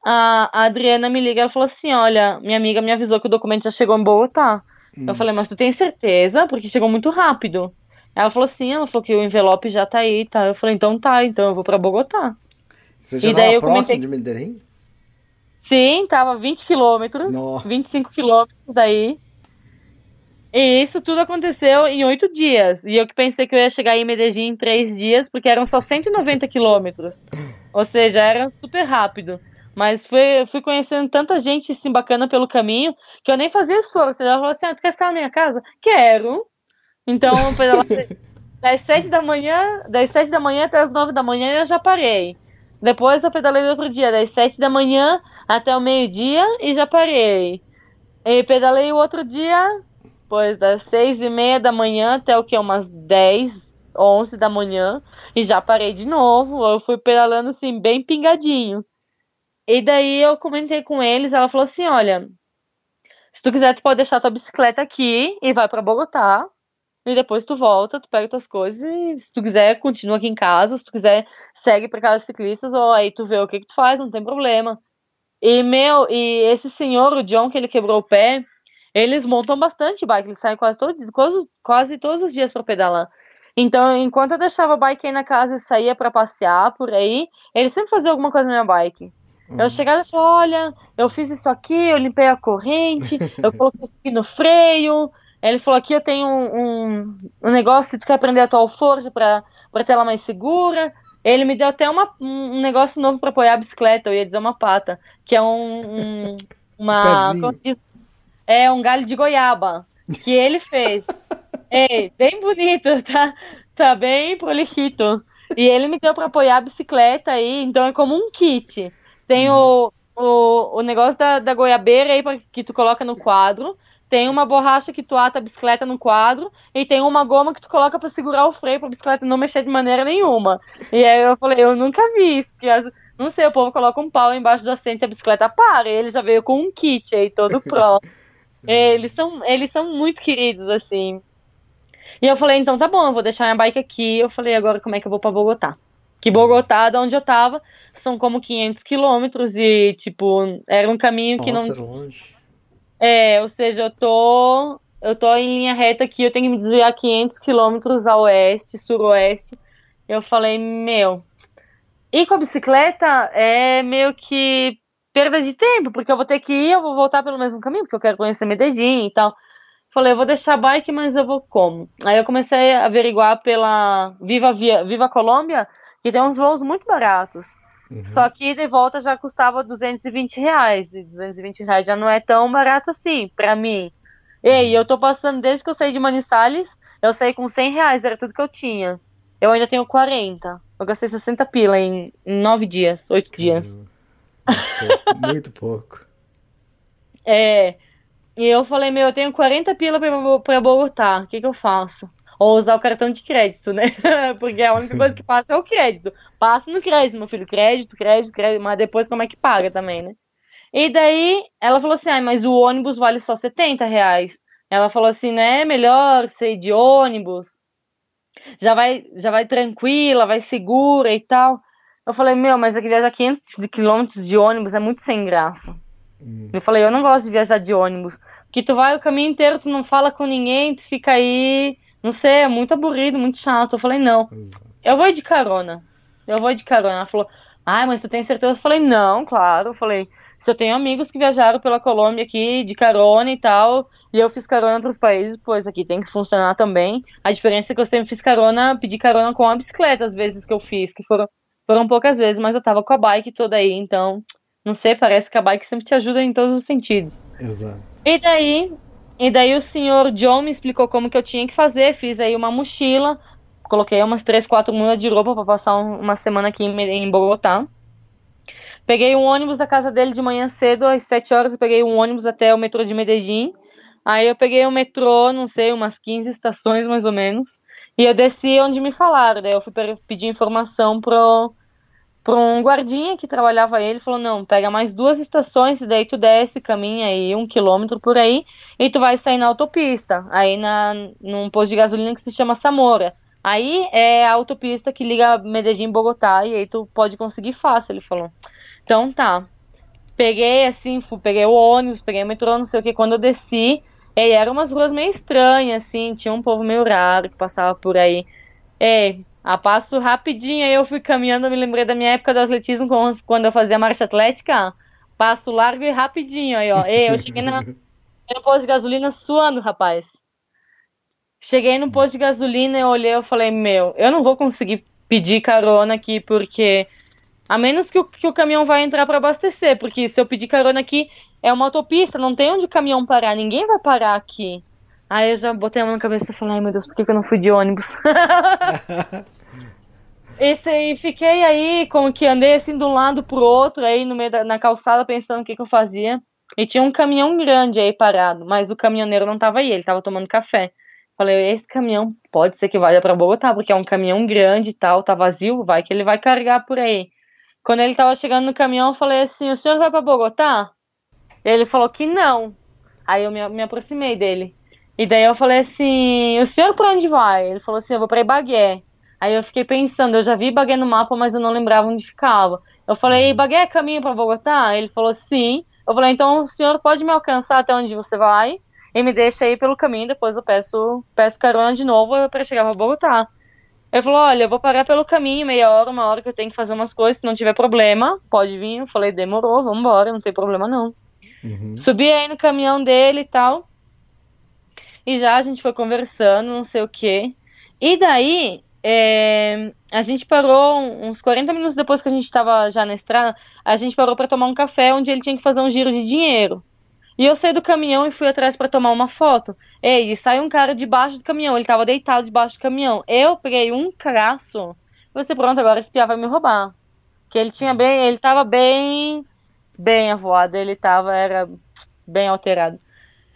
a, Adriana me liga, ela falou assim, olha, minha amiga me avisou que o documento já chegou em Bogotá. Hum. Eu falei, mas tu tem certeza? Porque chegou muito rápido. Ela falou assim, ela falou que o envelope já tá aí, tá? Eu falei, então tá, então eu vou pra Bogotá. Você já e daí eu próximo comentei... de Medellín? Sim, tava 20 quilômetros, 25 quilômetros daí. E isso tudo aconteceu em oito dias. E eu que pensei que eu ia chegar em Medellín em três dias, porque eram só 190 quilômetros. Ou seja, era super rápido. Mas fui, fui conhecendo tanta gente assim bacana pelo caminho que eu nem fazia esforço. Ela falou assim: ah, tu quer ficar na minha casa? Quero. Então, *laughs* das sete da manhã, das sete da manhã até as nove da manhã eu já parei. Depois eu pedalei no outro dia, das sete da manhã até o meio-dia e já parei. E pedalei o outro dia, pois das seis e meia da manhã até o que? Umas dez, onze da manhã e já parei de novo. Eu fui pedalando assim, bem pingadinho. E daí eu comentei com eles, ela falou assim, olha, se tu quiser, tu pode deixar tua bicicleta aqui e vai para Bogotá. E depois tu volta, tu pega tuas coisas e se tu quiser, continua aqui em casa. Se tu quiser, segue pra casa ciclistas ou aí tu vê o que que tu faz, não tem problema. E, meu, e esse senhor, o John, que ele quebrou o pé, eles montam bastante bike, eles saem quase todos, quase, quase todos os dias para pedalar. Então, enquanto eu deixava a bike aí na casa e saía para passear por aí, ele sempre fazia alguma coisa na minha bike. Uhum. Eu chegava e falava, olha, eu fiz isso aqui, eu limpei a corrente, eu coloquei isso aqui no freio. Ele falou, aqui eu tenho um, um, um negócio, se tu quer aprender a tua alforja para ter ela mais segura. Ele me deu até uma, um negócio novo para apoiar a bicicleta, eu ia dizer uma pata, que é um, um uma é um galho de goiaba que ele fez. *laughs* é, bem bonito, *laughs* tá? Tá bem prolixito. E ele me deu para apoiar a bicicleta aí, então é como um kit. Tem o, o, o negócio da, da goiabeira aí que tu coloca no quadro. Tem uma borracha que tu ata a bicicleta no quadro. E tem uma goma que tu coloca para segurar o freio pra bicicleta não mexer de maneira nenhuma. E aí eu falei, eu nunca vi isso. Porque, não sei, o povo coloca um pau embaixo do assento e a bicicleta para. E ele já veio com um kit aí, todo pro. *laughs* eles, são, eles são muito queridos, assim. E eu falei, então tá bom, eu vou deixar minha bike aqui. Eu falei, agora como é que eu vou pra Bogotá? Que Bogotá, de onde eu tava, são como 500 quilômetros e, tipo, era um caminho que Nossa, não... longe. É, ou seja, eu tô... Eu tô em linha reta aqui, eu tenho que me desviar 500 quilômetros a oeste, suroeste. Eu falei, meu... Ir com a bicicleta é meio que perda de tempo, porque eu vou ter que ir, eu vou voltar pelo mesmo caminho, porque eu quero conhecer Medellín e tal. Falei, eu vou deixar a bike, mas eu vou como? Aí eu comecei a averiguar pela Viva, Via, Viva Colômbia, que tem uns voos muito baratos. Uhum. Só que de volta já custava 220 reais. E 220 reais já não é tão barato assim, pra mim. Ei, eu tô passando desde que eu saí de Manizales, eu saí com 100 reais, era tudo que eu tinha. Eu ainda tenho 40. Eu gastei 60 pila em, em 9 dias, 8 dias. Muito pouco. muito pouco. *laughs* É. E eu falei, meu, eu tenho 40 pila pra, pra Bogotá, o que que eu faço? Ou usar o cartão de crédito, né? *laughs* Porque a única coisa que *laughs* passa é o crédito. Passa no crédito, meu filho. Crédito, crédito, crédito. Mas depois como é que paga também, né? E daí ela falou assim: ah, mas o ônibus vale só 70 reais. Ela falou assim, né? Melhor ser de ônibus. Já vai, já vai tranquila, vai segura e tal. Eu falei, meu, mas aqui viajar 500 quilômetros de ônibus é muito sem graça. Hum. Eu falei, eu não gosto de viajar de ônibus. Porque tu vai o caminho inteiro, tu não fala com ninguém, tu fica aí, não sei, é muito aburrido, muito chato. Eu falei, não, eu vou de carona. Eu vou de carona. Ela falou, ai, mas tu tem certeza? Eu falei, não, claro. Eu falei, se eu tenho amigos que viajaram pela Colômbia aqui de carona e tal, e eu fiz carona em outros países, pois aqui tem que funcionar também. A diferença é que eu sempre fiz carona, pedi carona com a bicicleta, as vezes que eu fiz, que foram, foram poucas vezes, mas eu tava com a bike toda aí, então, não sei, parece que a bike sempre te ajuda em todos os sentidos. Exato. E daí, e daí o senhor John me explicou como que eu tinha que fazer, fiz aí uma mochila, coloquei umas três, quatro mudas de roupa para passar uma semana aqui em Bogotá. Peguei um ônibus da casa dele de manhã cedo, às sete horas eu peguei um ônibus até o metrô de Medellín. Aí eu peguei o metrô, não sei, umas 15 estações mais ou menos. E eu desci onde me falaram. Daí eu fui pedir informação pro, para um guardinha que trabalhava ele falou, não, pega mais duas estações e daí tu desce, caminha aí um quilômetro por aí e tu vai sair na autopista, aí na, num posto de gasolina que se chama Samora. Aí é a autopista que liga Medellín e Bogotá e aí tu pode conseguir fácil, ele falou. Então tá. Peguei assim, fui, peguei o ônibus, peguei o metrô, não sei o que, quando eu desci, e eram umas ruas meio estranhas, assim, tinha um povo meio raro que passava por aí. É, a passo rapidinho, aí eu fui caminhando, me lembrei da minha época do atletismo, quando eu fazia marcha atlética, passo largo e rapidinho, aí ó. Eu cheguei na, no posto de gasolina suando, rapaz. Cheguei no posto de gasolina, eu olhei, eu falei, meu, eu não vou conseguir pedir carona aqui, porque a menos que o, que o caminhão vai entrar para abastecer, porque se eu pedir carona aqui, é uma autopista, não tem onde o caminhão parar, ninguém vai parar aqui. Aí eu já botei a mão na cabeça e falei, ai meu Deus, por que, que eu não fui de ônibus? *laughs* Esse aí, fiquei aí, como que andei assim de um lado pro outro, aí no meio da na calçada, pensando o que, que eu fazia. E tinha um caminhão grande aí parado, mas o caminhoneiro não tava aí, ele tava tomando café. Falei, esse caminhão pode ser que valha para Bogotá, porque é um caminhão grande e tal, tá vazio, vai que ele vai carregar por aí. Quando ele tava chegando no caminhão, eu falei assim: o senhor vai para Bogotá? Ele falou que não. Aí eu me, me aproximei dele. E daí eu falei assim: o senhor para onde vai? Ele falou assim: eu vou para Ibagué. Aí eu fiquei pensando, eu já vi Bagué no mapa, mas eu não lembrava onde ficava. Eu falei, Bagué é caminho para Bogotá? Ele falou, sim. Eu falei, então o senhor pode me alcançar até onde você vai e me deixa aí pelo caminho, depois eu peço, peço carona de novo para chegar para Bogotá. Ele falou, olha, eu vou parar pelo caminho, meia hora, uma hora que eu tenho que fazer umas coisas, se não tiver problema, pode vir. Eu falei, demorou, vamos embora, não tem problema não. Uhum. Subi aí no caminhão dele e tal. E já a gente foi conversando, não sei o que. E daí, é, a gente parou uns 40 minutos depois que a gente estava já na estrada, a gente parou para tomar um café onde ele tinha que fazer um giro de dinheiro. E eu saí do caminhão e fui atrás para tomar uma foto. Ei, saiu um cara debaixo do caminhão, ele estava deitado debaixo do caminhão. Eu peguei um craço. Você pronto, agora esse piá vai me roubar. Que ele tinha bem, ele tava bem bem avoado, ele tava era bem alterado.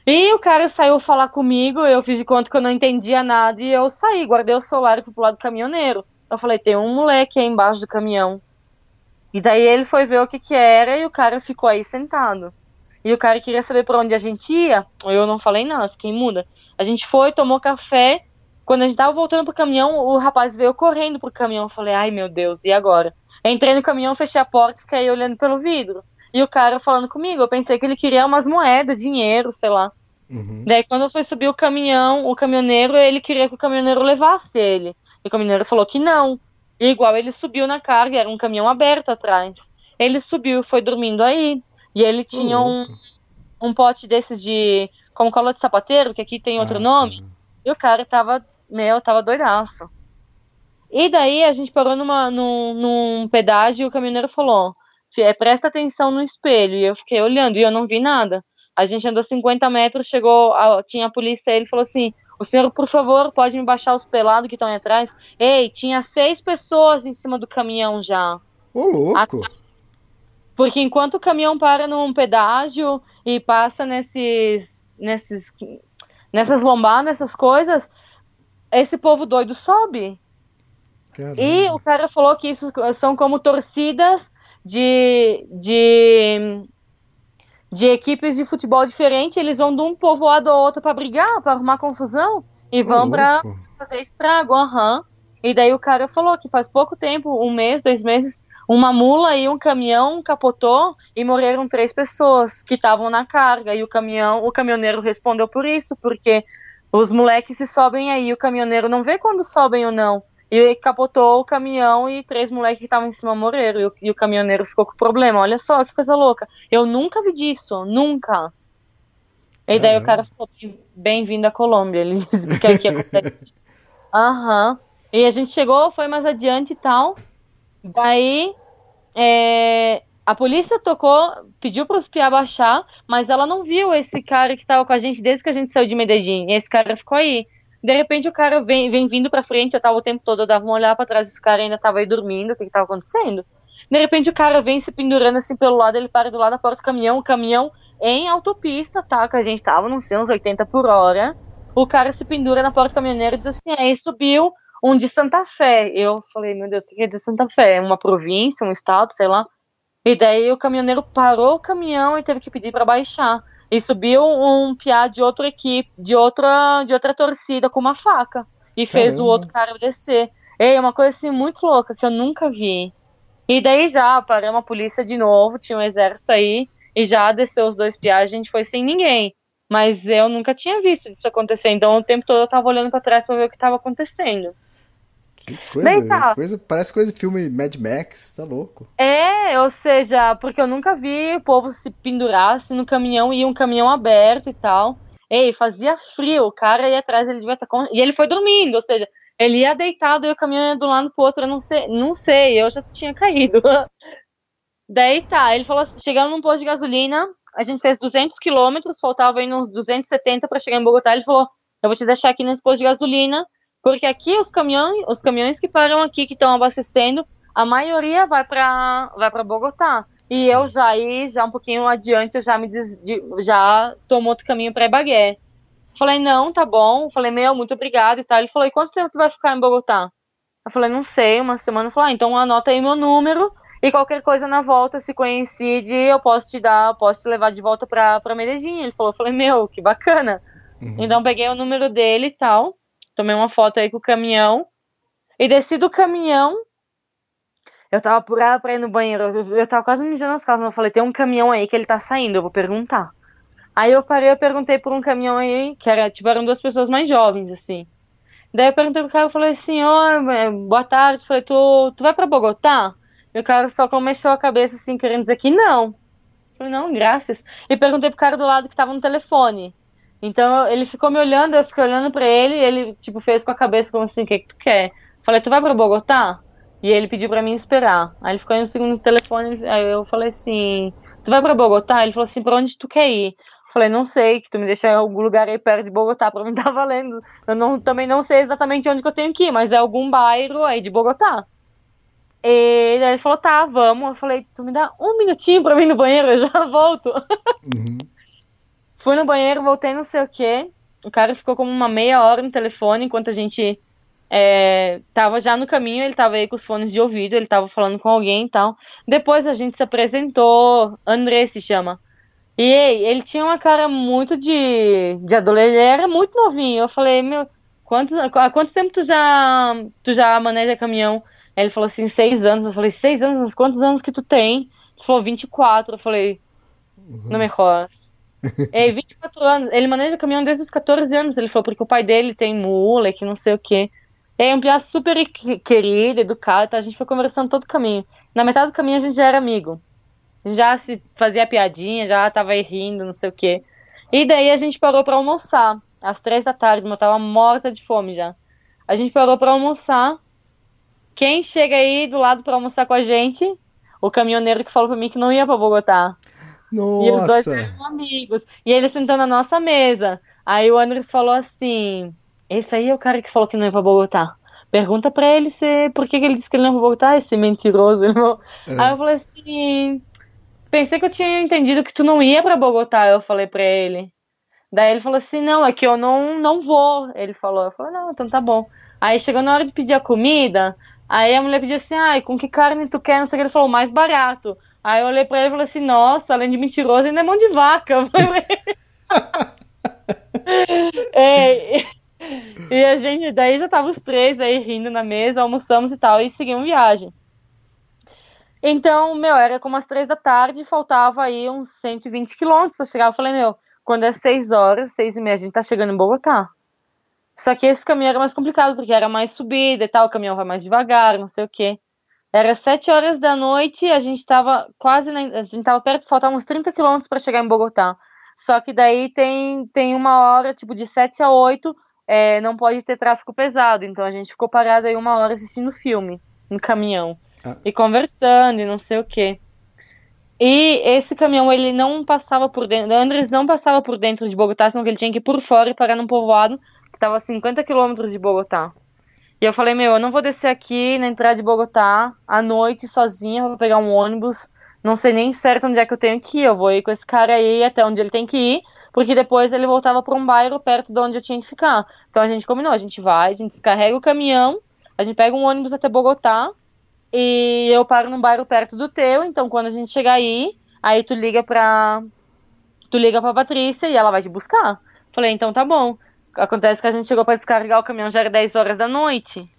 E o cara saiu falar comigo, eu fiz de conta que eu não entendia nada e eu saí, guardei o celular e fui pro lado do caminhoneiro. Eu falei, tem um moleque aí embaixo do caminhão. E daí ele foi ver o que que era e o cara ficou aí sentado. E o cara queria saber por onde a gente ia. Eu não falei nada, fiquei muda. A gente foi, tomou café. Quando a gente tava voltando pro caminhão, o rapaz veio correndo pro caminhão. Eu falei, ai meu Deus, e agora? entrei no caminhão, fechei a porta e fiquei olhando pelo vidro. E o cara falando comigo, eu pensei que ele queria umas moedas, dinheiro, sei lá. Uhum. Daí quando eu fui subir o caminhão, o caminhoneiro, ele queria que o caminhoneiro levasse ele. E o caminhoneiro falou que não. E igual ele subiu na carga, era um caminhão aberto atrás. Ele subiu e foi dormindo aí. E ele tinha um, um pote desses de. como cola de sapateiro, que aqui tem outro ah, nome. Tá. E o cara tava. Meu, tava doidaço. E daí a gente parou numa, num, num pedágio e o caminhoneiro falou: presta atenção no espelho. E eu fiquei olhando e eu não vi nada. A gente andou 50 metros, chegou, a, tinha a polícia, ele falou assim: o senhor, por favor, pode me baixar os pelados que estão aí atrás? Ei, tinha seis pessoas em cima do caminhão já. Ô, louco! Porque enquanto o caminhão para num pedágio e passa nesses. nesses nessas lombadas, nessas coisas, esse povo doido sobe. Caramba. E o cara falou que isso são como torcidas de, de, de equipes de futebol diferente. Eles vão de um povoado ao outro pra brigar, pra arrumar confusão. E vão louco. fazer estrago, aham. E daí o cara falou que faz pouco tempo, um mês, dois meses, uma mula e um caminhão capotou e morreram três pessoas que estavam na carga. E o caminhão, o caminhoneiro respondeu por isso, porque os moleques se sobem aí, o caminhoneiro não vê quando sobem ou não. E capotou o caminhão e três moleques que estavam em cima morreram. E o, e o caminhoneiro ficou com problema. Olha só, que coisa louca. Eu nunca vi disso, nunca. E daí o Caramba. cara ficou bem- bem-vindo à Colômbia. *laughs* Ele disse, porque aqui acontece. Aham. E a gente chegou, foi mais adiante e tal. Daí é, a polícia tocou, pediu para os piá baixar, mas ela não viu esse cara que tava com a gente desde que a gente saiu de Medellín. E esse cara ficou aí. De repente o cara vem, vem vindo pra frente, eu tava o tempo todo, eu dava uma olhada pra trás, esse cara ainda tava aí dormindo, o que que tava acontecendo? De repente o cara vem se pendurando assim pelo lado, ele para do lado da porta do caminhão, o caminhão em autopista, tá? Que a gente tava, não sei, uns 80 por hora. O cara se pendura na porta do caminhoneiro e diz assim, aí subiu um de Santa Fé. Eu falei, meu Deus, o que é de Santa Fé? É Uma província, um estado, sei lá. E daí o caminhoneiro parou o caminhão e teve que pedir pra baixar. E subiu um piá de outra equipe, de outra, de outra torcida com uma faca. E fez o Caramba. outro cara descer. Ei, é uma coisa assim muito louca que eu nunca vi. E daí já paramos a polícia de novo, tinha um exército aí, e já desceu os dois piás, a gente foi sem ninguém. Mas eu nunca tinha visto isso acontecer, então o tempo todo eu tava olhando pra trás pra ver o que tava acontecendo. Que coisa, cá. coisa. Parece coisa de filme Mad Max, tá louco. É, ou seja, porque eu nunca vi o povo se pendurar assim no caminhão e um caminhão aberto e tal. Ei, fazia frio, o cara ia atrás, ele devia estar com... E ele foi dormindo, ou seja, ele ia deitado e o caminhão ia de um lado pro outro, eu não sei, não sei, eu já tinha caído. *laughs* Daí tá, ele falou assim, chegamos num posto de gasolina, a gente fez 200 quilômetros, faltava aí uns 270 para chegar em Bogotá, ele falou, eu vou te deixar aqui nesse posto de gasolina, porque aqui os caminhões, os caminhões que param aqui, que estão abastecendo, a maioria vai para vai para Bogotá. E eu já aí, já um pouquinho adiante, eu já me des, de- já tomo outro caminho para Ibagué. Falei, não, tá bom. Falei, meu, muito obrigado e tal. Ele falou, e quanto tempo tu vai ficar em Bogotá? Eu falei, não sei, uma semana. Ele falou, ah, então anota aí meu número e qualquer coisa na volta, se coincide, eu posso te dar, eu posso te levar de volta pra, pra Medellín. Ele falou, eu falei, meu, que bacana. Então peguei o número dele e tal, tomei uma foto aí com o caminhão e desci do caminhão. Eu tava apurada pra ir no banheiro, eu, tava quase mijando as calças, eu falei, tem um caminhão aí que ele tá saindo, eu vou perguntar. Aí eu parei, eu perguntei por um caminhão aí, que era, tipo, eram duas pessoas mais jovens, assim. Daí eu perguntei pro cara, eu falei, senhor, boa tarde, eu falei, tu, tu vai pra Bogotá? E o cara só começou a cabeça, assim, querendo dizer que não. Eu falei, não, graças. E perguntei pro cara do lado que tava no telefone. Então ele ficou me olhando, eu fiquei olhando pra ele, e ele, tipo, fez com a cabeça como assim, o que que tu quer? Falei, tu vai pra Bogotá? E ele pediu pra mim esperar. Aí ele ficou aí uns segundos no telefone, aí eu falei assim, tu vai pra Bogotá? Ele falou assim, pra onde tu quer ir? Eu falei, não sei, que tu me deixa em algum lugar aí perto de Bogotá, pra mim tá *laughs* valendo. Eu não, também não sei exatamente onde que eu tenho que ir, mas é algum bairro aí de Bogotá. E ele falou, tá, vamos. Eu falei, tu me dá um minutinho pra mim no banheiro, eu já *laughs* volto. Uhum. Fui no banheiro, voltei não sei o quê. O cara ficou como uma meia hora no telefone enquanto a gente é, tava já no caminho, ele tava aí com os fones de ouvido, ele tava falando com alguém e tal. Depois a gente se apresentou, André se chama. E ele tinha uma cara muito de, de adolescente, ele era muito novinho. Eu falei, meu, quantos, há quanto tempo tu já, tu já maneja caminhão? Ele falou assim, seis anos. Eu falei, seis anos? Mas quantos anos que tu tem? Ele falou, 24. Eu falei, não me rolas. É, 24 anos. Ele maneja caminhão desde os 14 anos. Ele falou, porque o pai dele tem mula, que não sei o quê. É um piá super que- querido, educado. Tá? A gente foi conversando todo o caminho. Na metade do caminho a gente já era amigo. Já se fazia piadinha, já tava aí rindo, não sei o quê. E daí a gente parou pra almoçar. Às três da tarde, eu tava morta de fome já. A gente parou pra almoçar. Quem chega aí do lado pra almoçar com a gente? O caminhoneiro que falou pra mim que não ia pra Bogotá. E os dois Nossa. eram amigos. E ele sentou na nossa mesa. Aí o Andres falou assim: Esse aí é o cara que falou que não ia pra Bogotá. Pergunta pra ele se, por que, que ele disse que ele não ia pra Bogotá, esse mentiroso. Ele falou- Aí eu falei assim: Pensei que eu tinha entendido que tu não ia pra Bogotá. Eu falei pra ele. Daí ele falou assim, não, é que eu não, não vou. Ele falou, eu falei, não, então tá bom. Aí chegou na hora de pedir a comida, aí a mulher pediu assim, ai, com que carne tu quer? Não sei o que, ele falou, mais barato. Aí eu olhei pra ele e falei assim, nossa, além de mentiroso, ainda é mão de vaca. *laughs* é, e a gente, daí já tava os três aí rindo na mesa, almoçamos e tal, e seguimos viagem. Então, meu, era como as três da tarde, faltava aí uns 120 quilômetros pra chegar. Eu falei, meu, quando é seis horas, seis e meia, a gente tá chegando em Bogotá. Só que esse caminho era mais complicado, porque era mais subida e tal, o caminhão vai mais devagar, não sei o quê. Era sete horas da noite, a gente tava quase, na, a gente tava perto, faltavam uns 30 quilômetros para chegar em Bogotá. Só que daí tem, tem uma hora, tipo, de sete a oito, é, não pode ter tráfego pesado. Então a gente ficou parado aí uma hora assistindo filme no caminhão. Ah. E conversando e não sei o quê. E esse caminhão, ele não passava por dentro, Andres não passava por dentro de Bogotá, senão que ele tinha que ir por fora e parar num povoado que estava a 50 quilômetros de Bogotá. E eu falei, meu, eu não vou descer aqui na entrada de Bogotá à noite sozinha, vou pegar um ônibus, não sei nem certo onde é que eu tenho que ir, eu vou ir com esse cara aí até onde ele tem que ir, porque depois ele voltava para um bairro perto de onde eu tinha que ficar. Então a gente combinou, a gente vai, a gente descarrega o caminhão, a gente pega um ônibus até Bogotá e eu paro num bairro perto do teu, então quando a gente chegar aí, aí tu liga pra tu liga pra Patrícia e ela vai te buscar. Falei, então tá bom. Acontece que a gente chegou para descarregar o caminhão já era 10 horas da noite.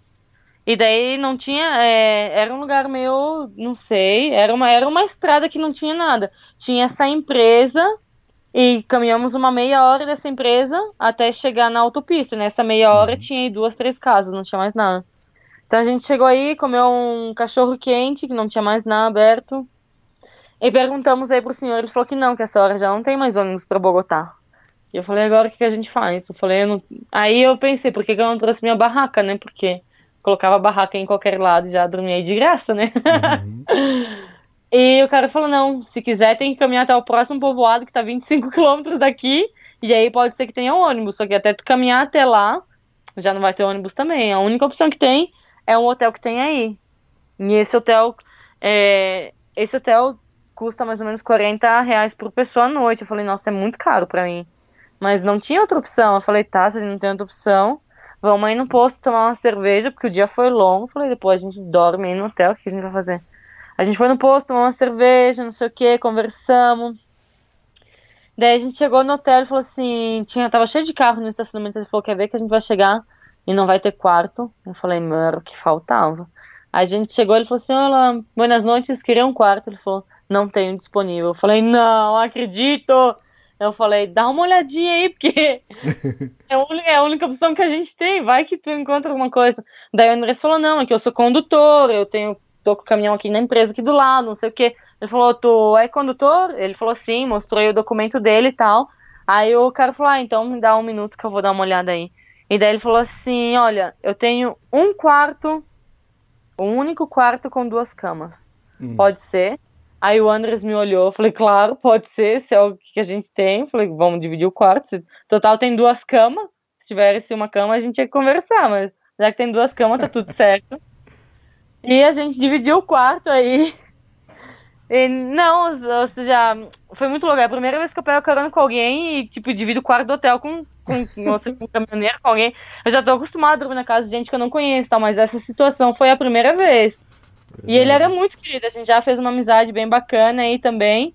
E daí não tinha. É, era um lugar meio. Não sei. Era uma, era uma estrada que não tinha nada. Tinha essa empresa e caminhamos uma meia hora dessa empresa até chegar na autopista. Nessa meia hora uhum. tinha aí duas, três casas, não tinha mais nada. Então a gente chegou aí, comeu um cachorro quente, que não tinha mais nada aberto. E perguntamos aí pro senhor, ele falou que não, que essa hora já não tem mais ônibus para Bogotá. E eu falei, agora o que, que a gente faz? Eu falei, eu não... aí eu pensei, por que, que eu não trouxe minha barraca, né? Porque colocava a barraca em qualquer lado e já dormia aí de graça, né? Uhum. *laughs* e o cara falou, não, se quiser tem que caminhar até o próximo povoado, que tá 25 *laughs* quilômetros daqui, e aí pode ser que tenha um ônibus, só que até tu caminhar até lá, já não vai ter ônibus também. A única opção que tem é um hotel que tem aí. E esse hotel, é... esse hotel custa mais ou menos 40 reais por pessoa à noite. Eu falei, nossa, é muito caro pra mim. Mas não tinha outra opção. Eu falei, tá, se não tem outra opção, vamos aí no posto tomar uma cerveja, porque o dia foi longo. Eu falei, depois a gente dorme aí no hotel, o que a gente vai fazer? A gente foi no posto, tomar uma cerveja, não sei o que, conversamos. Daí a gente chegou no hotel e falou assim, tinha, tava cheio de carro no estacionamento, ele falou, quer ver que a gente vai chegar e não vai ter quarto? Eu falei, mano, o que faltava. A gente chegou, ele falou assim, olá, buenas noites, queria um quarto? Ele falou, não tenho disponível. Eu falei, não acredito! Eu falei, dá uma olhadinha aí, porque *laughs* é, a única, é a única opção que a gente tem, vai que tu encontra alguma coisa. Daí o André falou, não, é que eu sou condutor, eu tenho, tô com o caminhão aqui na empresa aqui do lado, não sei o quê. Ele falou, tu é condutor? Ele falou sim, mostrou aí o documento dele e tal. Aí o cara falou, ah, então me dá um minuto que eu vou dar uma olhada aí. E daí ele falou assim, olha, eu tenho um quarto, um único quarto com duas camas. Hum. Pode ser? Aí o Andres me olhou, falei, claro, pode ser, se é o que a gente tem. Falei, vamos dividir o quarto. Se, total tem duas camas. Se tivesse uma cama, a gente ia conversar, mas já que tem duas camas, tá tudo *laughs* certo. E a gente dividiu o quarto aí. E, não, ou seja, foi muito louco. É a primeira vez que eu pego carona com alguém e, tipo, divido o quarto do hotel com, com, com, com um caminhoneiro, com alguém. Eu já tô acostumado a dormir na casa de gente que eu não conheço, tá? Mas essa situação foi a primeira vez. E ele era muito querido, a gente já fez uma amizade bem bacana aí também.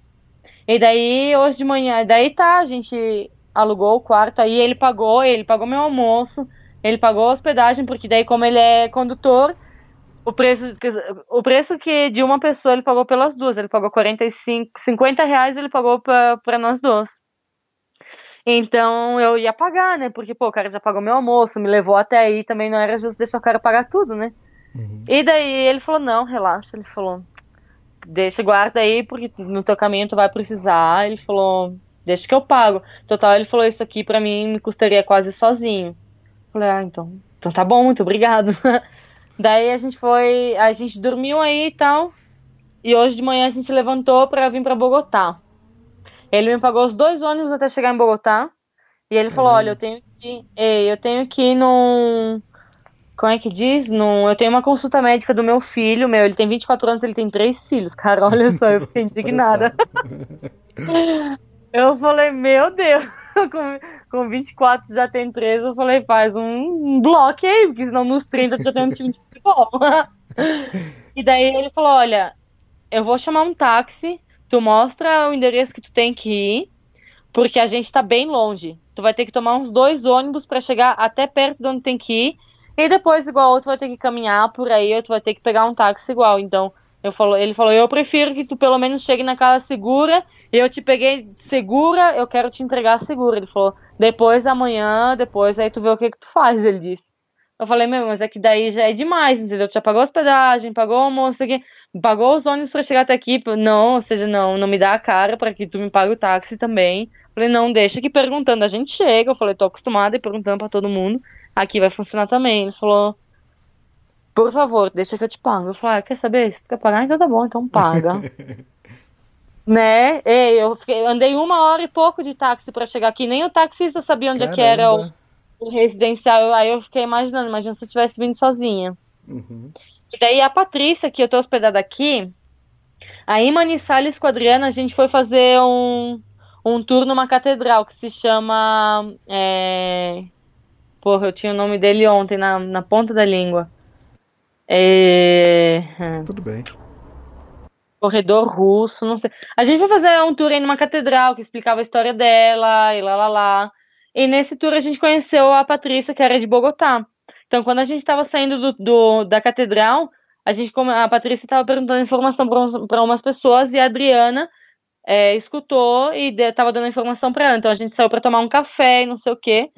E daí, hoje de manhã, daí tá, a gente alugou o quarto aí, ele pagou, ele pagou meu almoço, ele pagou a hospedagem, porque daí, como ele é condutor, o preço, o preço que de uma pessoa ele pagou pelas duas, ele pagou 45, 50 reais ele pagou para nós dois. Então eu ia pagar, né? Porque, pô, o cara já pagou meu almoço, me levou até aí, também não era justo deixar o cara pagar tudo, né? Uhum. E daí ele falou, não, relaxa, ele falou, deixa, guarda aí, porque no teu caminho tu vai precisar. Ele falou, deixa que eu pago. Total, ele falou, isso aqui pra mim me custaria quase sozinho. Eu falei, ah, então, então tá bom, muito obrigado. *laughs* daí a gente foi, a gente dormiu aí e tal, e hoje de manhã a gente levantou pra vir pra Bogotá. Ele me pagou os dois ônibus até chegar em Bogotá. E ele falou, uhum. olha, eu tenho que, eu tenho que ir num como é que diz? Num, eu tenho uma consulta médica do meu filho, meu, ele tem 24 anos, ele tem três filhos, cara, *laughs* olha só, eu fiquei indignada. eu falei, meu Deus. *laughs* com, com 24 já tem 13, eu falei, faz um, um bloco aí, porque senão nos 30 tu já tem um time de futebol. *laughs* e daí ele falou, olha, eu vou chamar um táxi, tu mostra o endereço que tu tem que ir, porque a gente tá bem longe. Tu vai ter que tomar uns dois ônibus para chegar até perto de onde tem que ir, e depois, igual, ou tu vai ter que caminhar por aí, ou tu vai ter que pegar um táxi igual. Então, eu falo, ele falou, eu prefiro que tu pelo menos chegue na casa segura, eu te peguei segura, eu quero te entregar segura. Ele falou, depois amanhã, depois aí tu vê o que que tu faz, ele disse. Eu falei, meu, mas é que daí já é demais, entendeu? Tu já pagou hospedagem, pagou almoço aqui, pagou os ônibus pra chegar até aqui. Não, ou seja, não, não me dá a cara para que tu me pague o táxi também. Eu falei, não, deixa aqui perguntando, a gente chega. Eu falei, tô acostumada ir perguntando pra todo mundo. Aqui vai funcionar também. Ele falou, por favor, deixa que eu te pago. Eu falei, ah, quer saber? Se tu quer pagar, então tá bom, então paga. *laughs* né? Ei, eu fiquei, andei uma hora e pouco de táxi para chegar aqui. Nem o taxista sabia onde é que era o, o, residencial. Aí eu fiquei imaginando, imagina se eu tivesse vindo sozinha. Uhum. E daí a Patrícia, que eu tô hospedada aqui, aí em Manizales com a Adriana, a gente foi fazer um, um tour numa catedral que se chama. É... Porra, eu tinha o nome dele ontem na, na ponta da língua. É... Tudo bem. Corredor russo, não sei. A gente foi fazer um tour aí numa catedral que explicava a história dela e lá lá lá. E nesse tour a gente conheceu a Patrícia, que era de Bogotá. Então, quando a gente estava saindo do, do, da catedral, a gente a Patrícia estava perguntando informação para umas pessoas e a Adriana é, escutou e estava dando informação para ela. Então a gente saiu para tomar um café e não sei o quê.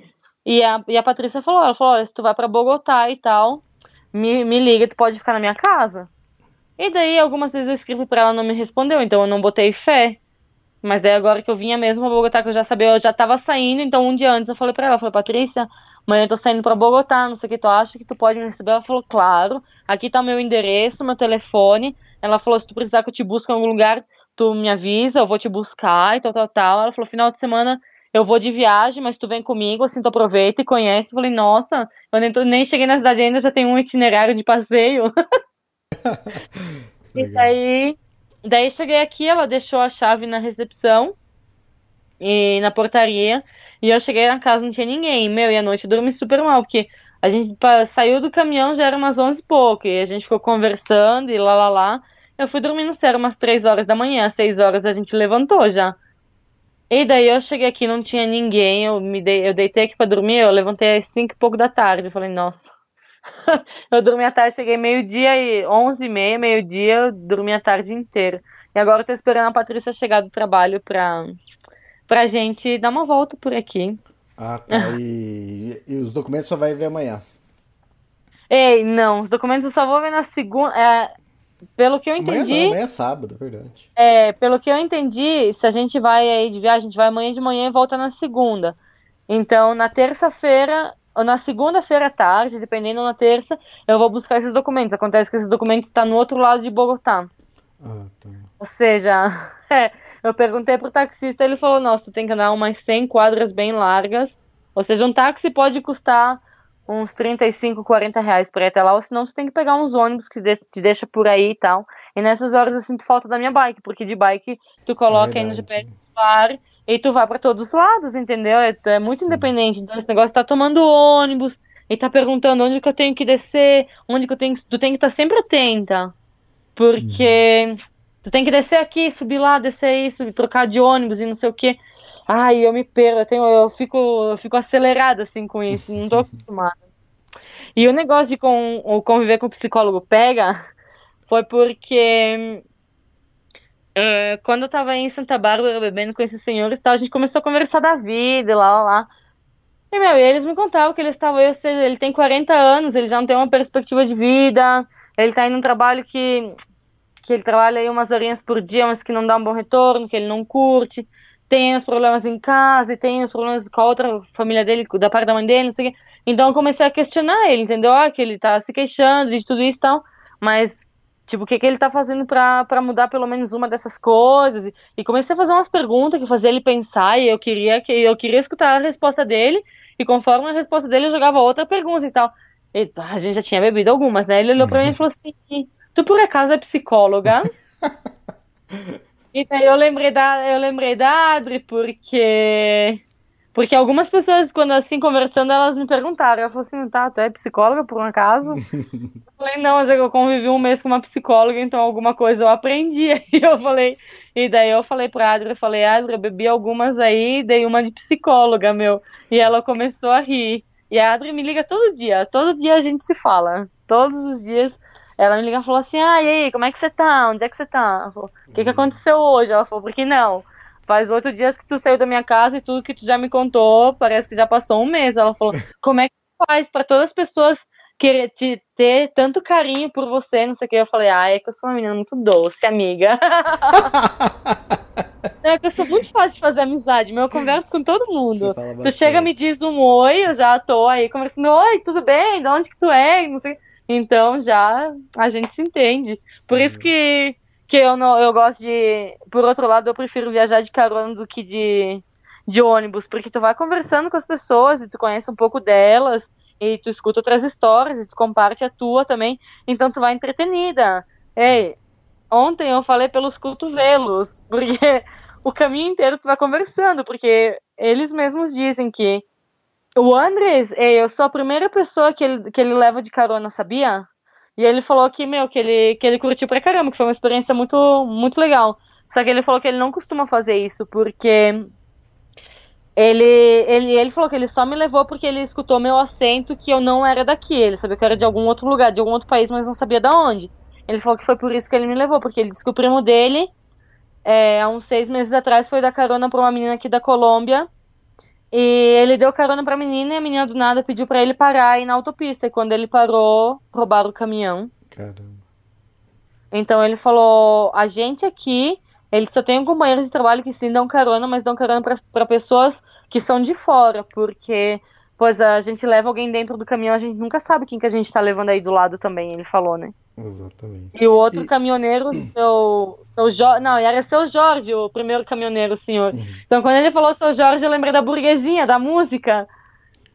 E a, e a Patrícia falou, ela falou, olha, se tu vai para Bogotá e tal, me, me liga, tu pode ficar na minha casa. E daí, algumas vezes eu escrevi pra ela, não me respondeu, então eu não botei fé. Mas daí, agora que eu vinha mesmo pra Bogotá, que eu já sabia, eu já tava saindo, então um dia antes eu falei pra ela, falei, Patrícia, amanhã eu tô saindo pra Bogotá, não sei o que tu acha que tu pode me receber? Ela falou, claro, aqui tá meu endereço, meu telefone. Ela falou, se tu precisar que eu te busque em algum lugar, tu me avisa, eu vou te buscar e tal, tal, tal. Ela falou, final de semana eu vou de viagem, mas tu vem comigo, assim, tu aproveita e conhece. Eu falei, nossa, eu nem, nem cheguei na cidade ainda, já tem um itinerário de passeio. *laughs* e daí, daí cheguei aqui, ela deixou a chave na recepção e na portaria. E eu cheguei na casa, não tinha ninguém. Meu, e à noite eu dormi super mal, porque a gente saiu do caminhão, já era umas 11 e pouco, e a gente ficou conversando e lá, lá, lá. Eu fui dormindo, sério, umas 3 horas da manhã, às 6 horas a gente levantou já. E daí eu cheguei aqui, não tinha ninguém, eu me dei, eu deitei aqui para dormir, eu levantei às 5 e pouco da tarde. Eu falei, nossa. *laughs* eu dormi à tarde, cheguei meio-dia e 11 e meia, meio-dia, eu dormi a tarde inteira. E agora eu tô esperando a Patrícia chegar do trabalho pra, pra gente dar uma volta por aqui. Ah, tá. E, e os documentos só vai ver amanhã. Ei, não, os documentos eu só vou ver na segunda. É, pelo que eu entendi. Amanhã, não, amanhã é sábado, é verdade. É, pelo que eu entendi, se a gente vai aí de viagem, a gente vai amanhã de manhã e volta na segunda. Então, na terça-feira, ou na segunda-feira à tarde, dependendo na terça, eu vou buscar esses documentos. Acontece que esses documentos estão no outro lado de Bogotá. Ah, tá. Ou seja, *laughs* é, eu perguntei pro taxista, ele falou, nossa, tu tem que andar umas 100 quadras bem largas. Ou seja, um táxi pode custar uns 35, 40 reais pra ir até lá, ou senão você tem que pegar uns ônibus que te deixa por aí e tal. E nessas horas eu sinto falta da minha bike, porque de bike tu coloca é aí no GPS celular e tu vai para todos os lados, entendeu? É, é muito Sim. independente. Então esse negócio tá tomando ônibus e tá perguntando onde que eu tenho que descer, onde que eu tenho que... Tu tem que estar tá sempre atenta, porque uhum. tu tem que descer aqui, subir lá, descer isso, trocar de ônibus e não sei o que. Ai, eu me perco, eu, tenho, eu, fico, eu fico acelerada assim com isso, não tô acostumada. E o negócio de com, o conviver com o psicólogo pega foi porque é, quando eu tava em Santa Bárbara bebendo com esses senhores, tal, a gente começou a conversar da vida, lá, lá, lá. E, meu, eles me contavam que eles estavam, eu sei, ele tem 40 anos, ele já não tem uma perspectiva de vida, ele tá indo num trabalho que, que ele trabalha aí umas horinhas por dia, mas que não dá um bom retorno, que ele não curte tem os problemas em casa e tem os problemas com a outra família dele, da parte da mãe dele, não sei o quê. Então eu comecei a questionar ele, entendeu? Ah, que ele tá se queixando de tudo isso e tal, mas, tipo, o que, que ele tá fazendo pra, pra mudar pelo menos uma dessas coisas? E, comecei a fazer umas perguntas que fazia ele pensar e eu queria, que, eu queria escutar a resposta dele e conforme a resposta dele eu jogava outra pergunta e tal. E, a gente já tinha bebido algumas, né? Ele olhou pra mim e falou assim, tu por acaso é psicóloga? *laughs* E daí eu lembrei da, eu lembrei da Adri porque Porque algumas pessoas, quando assim, conversando, elas me perguntaram. Eu falei assim, tá, tu é psicóloga por um acaso? *laughs* eu falei, não, mas é eu convivi um mês com uma psicóloga, então alguma coisa eu aprendi. *laughs* E eu falei, e daí eu falei pra Adri, eu falei, Adri, eu bebi algumas aí, dei uma de psicóloga, meu. E ela começou a rir. E a Adri me liga todo dia, todo dia a gente se fala. Todos os dias ela me liga e falou assim, ah, e aí, como é que você tá? Onde é que você tá? O que, que aconteceu hoje? Ela falou, por que não? Faz oito dias que tu saiu da minha casa e tudo que tu já me contou, parece que já passou um mês. Ela falou, *laughs* como é que faz para todas as pessoas querer te ter tanto carinho por você, não sei o que. Eu falei, ah, é que eu sou uma menina muito doce, amiga. *laughs* é que eu sou muito fácil de fazer amizade, meu, eu converso com todo mundo. Tu chega, me diz um oi, eu já tô aí conversando, oi, tudo bem? De onde que tu é? Não sei. Então já a gente se entende. Por isso que que eu não eu gosto de por outro lado eu prefiro viajar de carona do que de de ônibus porque tu vai conversando com as pessoas e tu conhece um pouco delas e tu escuta outras histórias e tu comparte a tua também então tu vai entretenida ei ontem eu falei pelos cotovelos *laughs* porque o caminho inteiro tu vai conversando porque eles mesmos dizem que o Andres, ei, eu sou a primeira pessoa que ele, que ele leva de carona, sabia? E ele falou que, meu, que ele, que ele curtiu pra caramba, que foi uma experiência muito, muito legal. Só que ele falou que ele não costuma fazer isso, porque ele, ele, ele falou que ele só me levou porque ele escutou meu acento que eu não era daqui. Ele sabia que eu era de algum outro lugar, de algum outro país, mas não sabia de onde. Ele falou que foi por isso que ele me levou, porque ele disse que o primo dele, é, há uns seis meses atrás, foi dar carona pra uma menina aqui da Colômbia. E ele deu carona pra menina e a menina do nada pediu para ele parar aí na autopista. E quando ele parou, roubaram o caminhão. Caramba. Então ele falou: a gente aqui, ele só tem companheiros de trabalho que sim dão carona, mas dão carona para pessoas que são de fora, porque pois a gente leva alguém dentro do caminhão, a gente nunca sabe quem que a gente tá levando aí do lado também, ele falou, né? Exatamente. E o outro E- caminhoneiro, *clears throat* seu, seu Jorge, não, era seu Jorge, o primeiro caminhoneiro, senhor. Uhum. Então quando ele falou seu Jorge, eu lembrei da burguesinha, da música.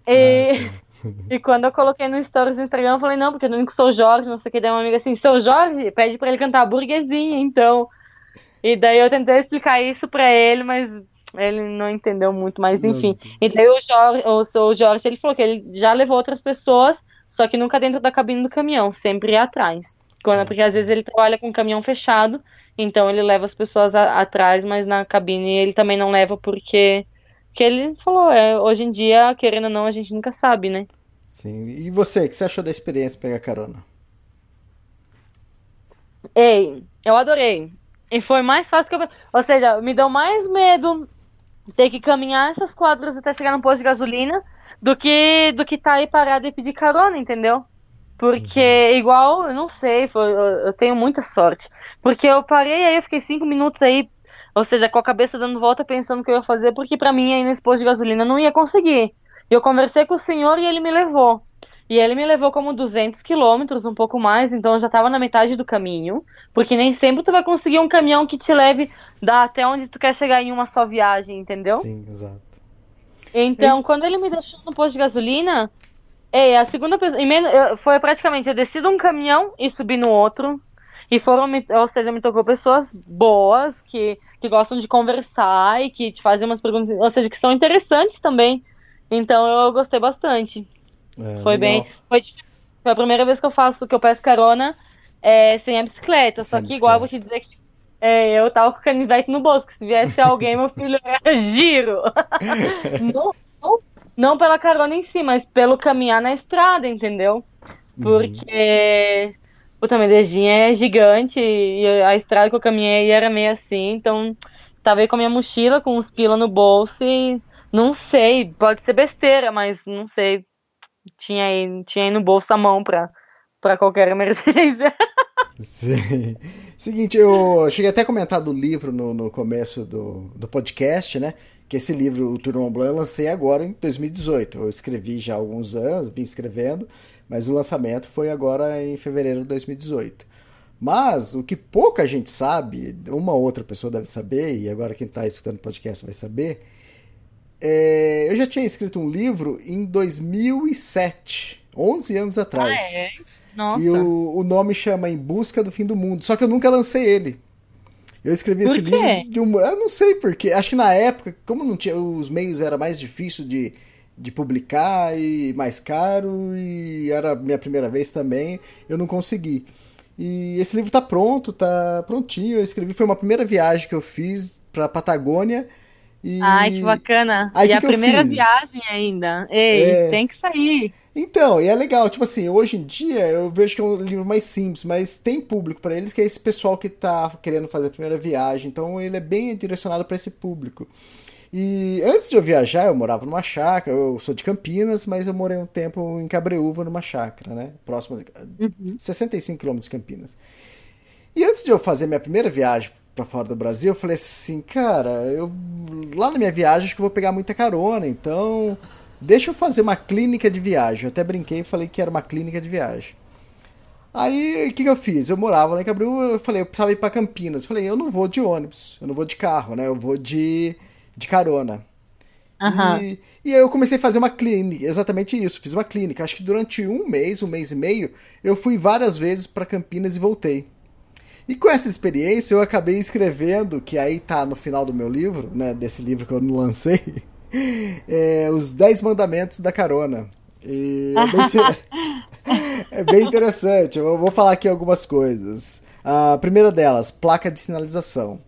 E, *laughs* e quando eu coloquei no stories do Instagram, eu falei, não, porque eu não sou Jorge, não sei o que, daí uma amiga assim, seu Jorge, pede pra ele cantar a burguesinha, então. E daí eu tentei explicar isso pra ele, mas ele não entendeu muito, mas Não enfim. E daí o Jorge, o seu Jorge, ele falou que ele já levou outras pessoas, só que nunca dentro da cabine do caminhão, sempre atrás. Quando, porque às vezes ele trabalha com o caminhão fechado, então ele leva as pessoas a- atrás, mas na cabine ele também não leva porque, porque ele falou, é, hoje em dia, querendo ou não, a gente nunca sabe, né? Sim. E você, o que você achou da experiência pegar carona? Ei, eu adorei. E foi mais fácil que eu. Ou seja, me deu mais medo ter que caminhar essas quadras até chegar no posto de gasolina do que do que tá aí parado e pedir carona, entendeu? Porque, igual, eu não sei, foi- eu, eu tenho muita sorte. Porque eu parei aí, eu fiquei cinco minutos aí, ou seja, com a cabeça dando volta pensando o que eu ia fazer, porque pra mim aí nesse posto de gasolina não ia conseguir. Eu conversei com o senhor e ele me levou. E ele me levou como 200 quilômetros, um pouco mais, então eu já tava na metade do caminho. Porque nem sempre tu vai conseguir um caminhão que te leve da até onde tu quer chegar em uma só viagem, entendeu? Sim, exato. Então, quando ele me deixou no posto de gasolina, é, a segunda pessoa, foi praticamente, eu desci de um caminhão e subi no outro. E foram, ou seja, me tocou pessoas boas, que, que gostam de conversar e que te fazem umas perguntas, ou seja, que são interessantes também. Então eu gostei bastante. É, Foi legal. bem. Foi, foi a primeira vez que eu faço, que eu peço carona é, sem a bicicleta. Só Sem que igual eu vou te dizer que é, eu tava com o canivete no bolso, que se viesse alguém, meu filho era giro. *laughs* não, não, não pela carona em si, mas pelo caminhar na estrada, entendeu? Porque puta, a Medellinha é gigante e a estrada que eu caminhei era meio assim, então tava aí com a minha mochila, com uns pila no bolso e não sei, pode ser besteira, mas não sei, tinha aí, tinha aí no bolso a mão pra, pra qualquer emergência. *laughs* Sim. Seguinte, eu cheguei até a comentar do livro no, no começo do, do podcast, né? Que esse livro, o Tour Mont Blanc, eu lancei agora em 2018. Eu escrevi já há alguns anos, vim escrevendo, mas o lançamento foi agora em fevereiro de 2018. Mas o que pouca gente sabe, uma outra pessoa deve saber, e agora quem está escutando o podcast vai saber, é, eu já tinha escrito um livro em 2007, 11 anos atrás. Ah, é? Nossa. E o, o nome chama Em Busca do Fim do Mundo. Só que eu nunca lancei ele. Eu escrevi Por esse quê? livro de um, eu não sei porquê. Acho que na época, como não tinha os meios era mais difícil de, de publicar e mais caro e era a minha primeira vez também, eu não consegui. E esse livro tá pronto, tá prontinho. Eu escrevi, foi uma primeira viagem que eu fiz pra Patagônia. E... Ai, que bacana. Aí, e que a que primeira viagem ainda. Ei, É. tem que sair. Então, e é legal, tipo assim, hoje em dia eu vejo que é um livro mais simples, mas tem público pra eles, que é esse pessoal que tá querendo fazer a primeira viagem, então ele é bem direcionado pra esse público. E antes de eu viajar, eu morava numa chácara, eu sou de Campinas, mas eu morei um tempo em Cabreúva, numa chácara, né? Próximo, Uhum. 65 quilômetros de Campinas. E antes de eu fazer minha primeira viagem pra fora do Brasil, eu falei assim, cara, eu lá na minha viagem acho que eu vou pegar muita carona, então deixa eu fazer uma clínica de viagem. Eu até brinquei e falei que era uma clínica de viagem. Aí, o que, que eu fiz? Eu morava lá em Cabreúva, eu falei, eu precisava ir pra Campinas. Eu falei, eu não vou de ônibus, eu não vou de carro, né? Eu vou de, de carona. Aham. E, e aí eu comecei a fazer uma clínica, exatamente isso, fiz uma clínica. Acho que durante um mês, um mês e meio, eu fui várias vezes para Campinas e voltei. E com essa experiência eu acabei escrevendo, que aí tá no final do meu livro, né, desse livro que eu não lancei, *laughs* *laughs* é, os 10 mandamentos da carona. E é, bem, *laughs* é bem interessante, eu vou falar aqui algumas coisas. A primeira delas, placa de sinalização.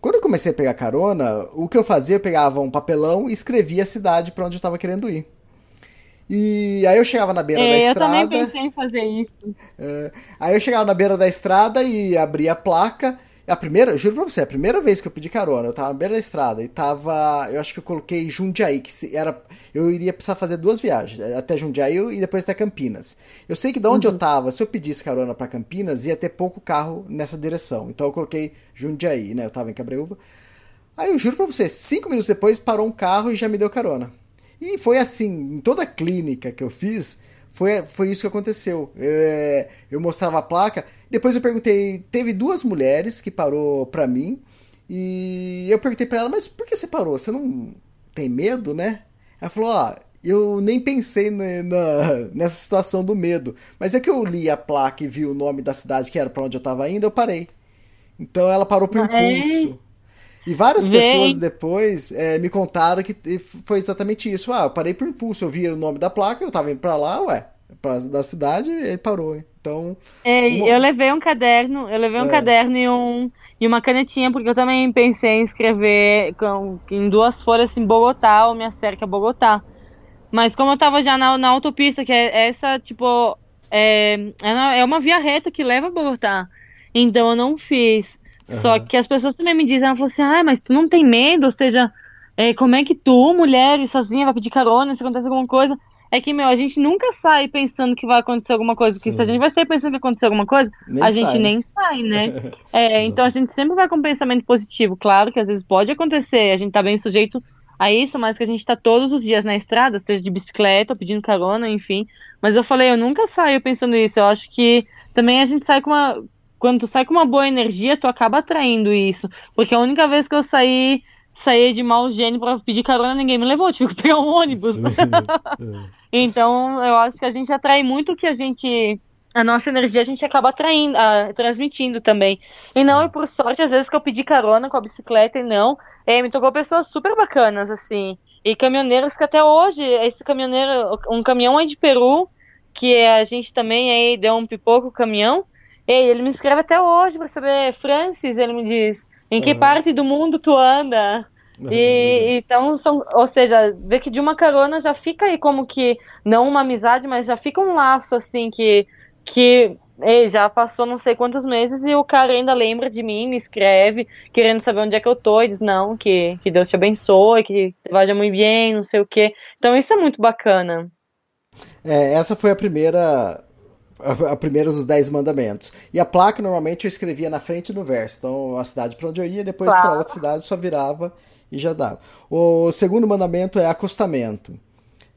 Quando eu comecei a pegar carona, o que eu fazia, eu pegava um papelão e escrevia a cidade para onde eu estava querendo ir. E aí eu chegava na beira da É, eu estrada. também pensei em fazer isso. é, aí eu chegava na beira da estrada e abria a placa. A primeira, juro pra você, a primeira vez que eu pedi carona, eu tava na beira da estrada e tava. Eu acho que eu coloquei Jundiaí, que era. Eu iria precisar fazer duas viagens, até Jundiaí e depois até Campinas. Eu sei que de onde eu tava, se eu pedisse carona pra Campinas, ia ter pouco carro nessa direção. Então eu coloquei Jundiaí, né? Eu tava em Cabreúva. Aí eu juro pra você, cinco minutos depois parou um carro e já me deu carona. E foi assim, em toda a clínica que eu fiz, foi, foi isso que aconteceu. É, eu mostrava a placa, depois eu perguntei, teve duas mulheres que parou pra mim, e eu perguntei pra ela, mas por que você parou? Você não tem medo, né? Ela falou, ó, eu nem pensei na- na- nessa situação do medo, mas é que eu li a placa e vi o nome da cidade que era pra onde eu tava indo, eu parei. Então ela parou por É. impulso. E várias Vem. pessoas depois é, me contaram que foi exatamente isso. Ah, eu parei por impulso. Eu vi o nome da placa, eu tava indo pra lá, ué, pra, da cidade, e ele parou. hein? Então, É, Uma- eu levei um caderno, eu levei um É. caderno e, um, e uma canetinha, porque eu também pensei em escrever com- em duas folhas em Bogotá, ou minha cerca Bogotá. Mas como eu tava já na, na autopista, que é essa, tipo, é, é é uma via reta que leva a Bogotá. Então eu não fiz. Só Aham. que as pessoas também me dizem, ela falou assim, ah, mas tu não tem medo? Ou seja, é, como é que tu, mulher, sozinha, vai pedir carona se acontece alguma coisa? É que, meu, a gente nunca sai pensando que vai acontecer alguma coisa, porque se a Sim. gente vai sair pensando que vai acontecer alguma coisa, Nem a gente sai, né? nem sai, né? *laughs* É, então a gente sempre vai com um pensamento positivo. Claro que às vezes pode acontecer, a gente tá bem sujeito a isso, mas que a gente tá todos os dias na estrada, seja de bicicleta, pedindo carona, enfim. Mas eu falei, eu nunca saio pensando isso. Eu acho que também a gente sai com uma. Quando tu sai com uma boa energia, tu acaba atraindo isso. Porque a única vez que eu saí, saí de mau gênio pra pedir carona, ninguém me levou, tive que pegar um ônibus. *laughs* Sim. Então, eu acho que a gente atrai muito o que a gente. A nossa energia a gente acaba atraindo, ah, transmitindo também. E não, e por sorte, às vezes que eu pedi carona com a bicicleta e não, eh, me tocou pessoas super bacanas, assim. E caminhoneiros que até hoje, esse caminhoneiro, um caminhão aí de Peru, que a gente também aí deu um pipoco o caminhão, e ele me escreve até hoje pra saber, Francis, ele me diz, em que Aham. parte do mundo tu anda? E, então, são, ou seja, vê que de uma carona já fica aí como que, não uma amizade, mas já fica um laço assim que, que ei, já passou não sei quantos meses e o cara ainda lembra de mim, me escreve, querendo saber onde é que eu tô, e diz não, que, que Deus te abençoe, que te vaya muito bem, não sei o quê. Então isso é muito bacana. É, essa foi a primeira. A, a primeira dos Dez Mandamentos. E a placa, normalmente, eu escrevia na frente no verso. Então, a cidade para onde eu ia, depois Claro. para outra cidade, só virava e já dava. O segundo mandamento é acostamento.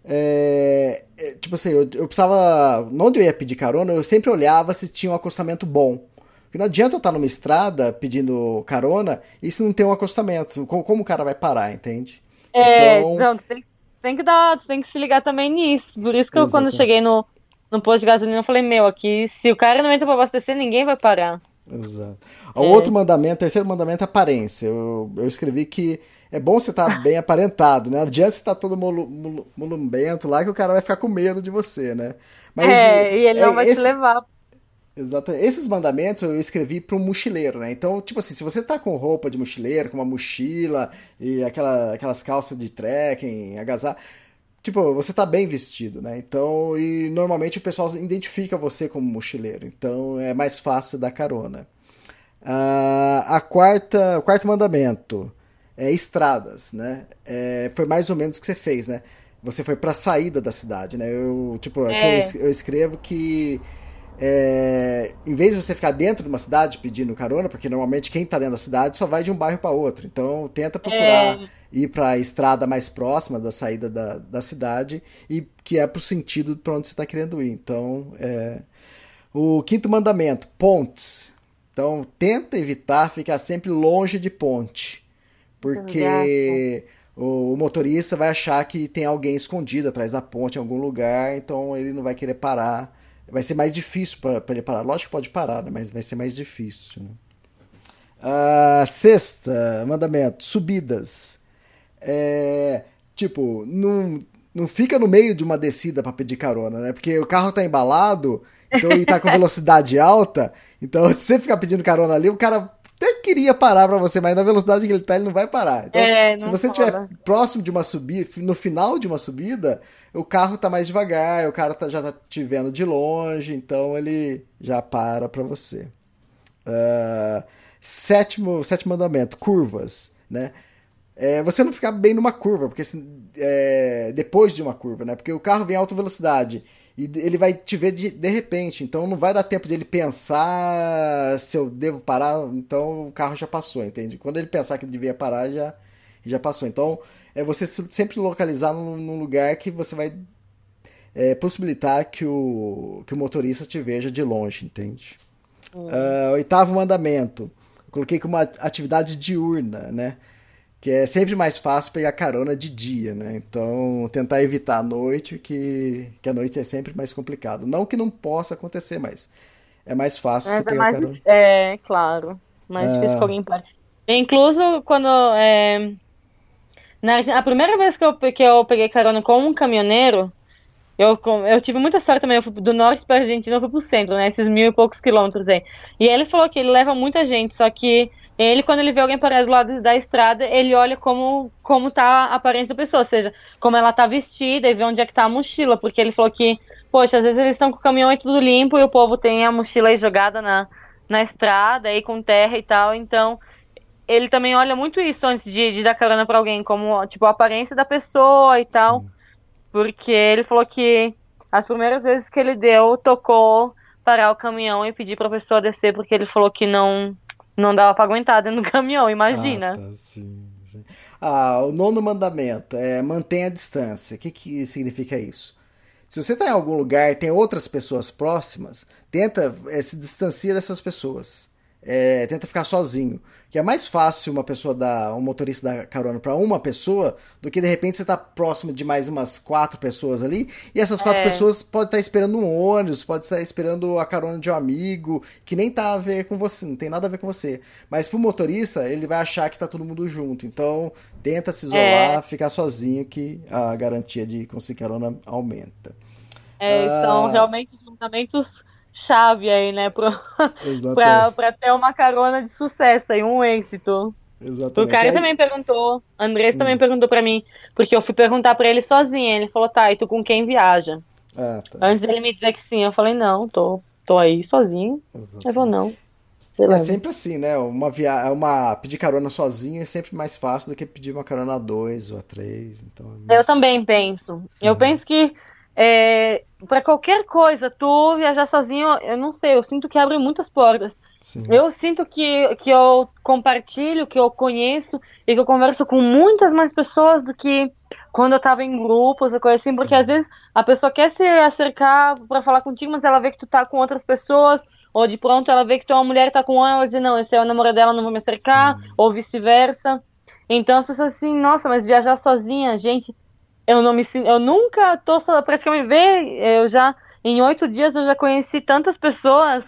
É, é, tipo assim, eu, eu precisava. Onde eu ia pedir carona, eu sempre olhava se tinha um acostamento bom. Porque não adianta eu estar numa estrada pedindo carona e se não tem um acostamento. Como, como o cara vai parar, entende? É, Então- não, tu tem, tem que dar, tem que se ligar também nisso. Por isso que eu, quando Exatamente. cheguei no, no posto de gasolina, eu falei, meu, aqui, se o cara não entra pra abastecer, ninguém vai parar. Exato. O é. outro mandamento, o terceiro mandamento é aparência. Eu, eu escrevi que é bom você estar tá bem aparentado, né? Não adianta você estar tá todo mulumbento lá que o cara vai ficar com medo de você, né? Mas, é, e ele é, não vai esse... te levar. Exatamente. Esses mandamentos eu escrevi para um mochileiro, né? Então, tipo assim, se você tá com roupa de mochileiro, com uma mochila e aquela, aquelas calças de trekking, agasalho, tipo, você tá bem vestido, né? Então, e normalmente o pessoal identifica você como mochileiro, então é mais fácil dar carona. Uh, a quarta, o quarto mandamento é estradas, né? É, foi mais ou menos o que você fez, né? Você foi para a saída da cidade, né? Eu, tipo, é. eu, eu escrevo que é, em vez de você ficar dentro de uma cidade pedindo carona, porque normalmente quem está dentro da cidade só vai de um bairro para outro. Então tenta procurar é. ir para a estrada mais próxima da saída da, da cidade e que é para o sentido para onde você está querendo ir. Então, é... o quinto mandamento, pontes. Então tenta evitar ficar sempre longe de ponte, porque o motorista vai achar que tem alguém escondido atrás da ponte em algum lugar, então ele não vai querer parar vai ser mais difícil para ele parar. Lógico que pode parar, né? mas vai ser mais difícil. Né? A sexta, mandamento, subidas. É, tipo, não, não fica no meio de uma descida para pedir carona, né? Porque o carro tá embalado, então ele tá com *laughs* velocidade alta, então *laughs* se você ficar pedindo carona ali, o cara até queria parar para você, mas na velocidade que ele tá, ele não vai parar. Então, é, se você estiver próximo de uma subida, no final de uma subida, o carro tá mais devagar, o cara tá, já tá te vendo de longe, então ele já para para você. Uh, sétimo, sétimo mandamento, curvas, né? É, você não ficar bem numa curva, porque é, depois de uma curva, né? Porque o carro vem em alta velocidade e ele vai te ver de, de repente, então não vai dar tempo de ele pensar se eu devo parar, então o carro já passou, entende? Quando ele pensar que devia parar, já, já passou. Então é você sempre localizar num, num lugar que você vai é, possibilitar que o, que o motorista te veja de longe, entende? Uh, oitavo mandamento. Eu coloquei como atividade diurna, né? Que é sempre mais fácil pegar carona de dia, né? Então, tentar evitar a noite, que, que a noite é sempre mais complicado. Não que não possa acontecer, mas é mais fácil mas você é pegar mais, carona. É, claro. Mais uh, difícil que alguém pare. Incluso quando é, na, a primeira vez que eu, que eu peguei carona com um caminhoneiro, eu, eu tive muita sorte também. Eu fui do norte para a Argentina, eu fui pro centro, né? Esses mil e poucos quilômetros aí. E ele falou que ele leva muita gente, só que ele, quando ele vê alguém parado do lado da estrada, ele olha como, como tá a aparência da pessoa, ou seja, como ela tá vestida e vê onde é que tá a mochila, porque ele falou que, poxa, às vezes eles estão com o caminhão e tudo limpo e o povo tem a mochila aí jogada na, na estrada aí com terra e tal, então ele também olha muito isso antes de, de dar carona para alguém, como tipo a aparência da pessoa e tal. Sim. Porque ele falou que as primeiras vezes que ele deu, tocou parar o caminhão e pedir pra pessoa descer, porque ele falou que não não dava pra aguentar dentro do *laughs* caminhão, imagina. Ah, tá, sim, sim. ah o nono mandamento é mantenha a distância. O que, que significa isso? Se você está em algum lugar e tem outras pessoas próximas, tenta é, se distancia dessas pessoas. É, tenta ficar sozinho que é mais fácil uma pessoa dar, um motorista dar carona para uma pessoa do que de repente você tá próximo de mais umas quatro pessoas ali e essas quatro é. pessoas podem estar tá esperando um ônibus, pode estar esperando a carona de um amigo que nem tá a ver com você, não tem nada a ver com você. Mas pro motorista, ele vai achar que tá todo mundo junto. Então, tenta se isolar, é. ficar sozinho que a garantia de conseguir carona aumenta. É, ah, são realmente juntamentos chave aí, né, *laughs* pra, ter uma carona de sucesso aí, um êxito. Exatamente. O cara aí... também perguntou, Andrés hum. também perguntou pra mim, porque eu fui perguntar pra ele sozinho, ele falou, tá, e tu com quem viaja? Ah, tá. Antes dele me dizer que sim, eu falei, não, tô, tô aí sozinho, Exatamente. eu vou não. É sempre assim, né? Uma, via... uma pedir carona sozinho é sempre mais fácil do que pedir uma carona a dois ou a três. Então é Eu também penso. Eu uhum. penso que é, para qualquer coisa, tu viajar sozinho, eu não sei, eu sinto que abre muitas portas. Sim. Eu sinto que, que eu compartilho, que eu conheço e que eu converso com muitas mais pessoas do que quando eu tava em grupos, coisa assim, porque às vezes a pessoa quer se acercar para falar contigo, mas ela vê que tu tá com outras pessoas, ou de pronto ela vê que tu é uma mulher e tá com ela, ela diz, não, esse é o namorado dela, não vou me acercar, Sim. ou vice-versa. Então as pessoas assim, nossa, mas viajar sozinha, gente, eu não me eu nunca tô só praticamente ver eu já em oito dias eu já conheci tantas pessoas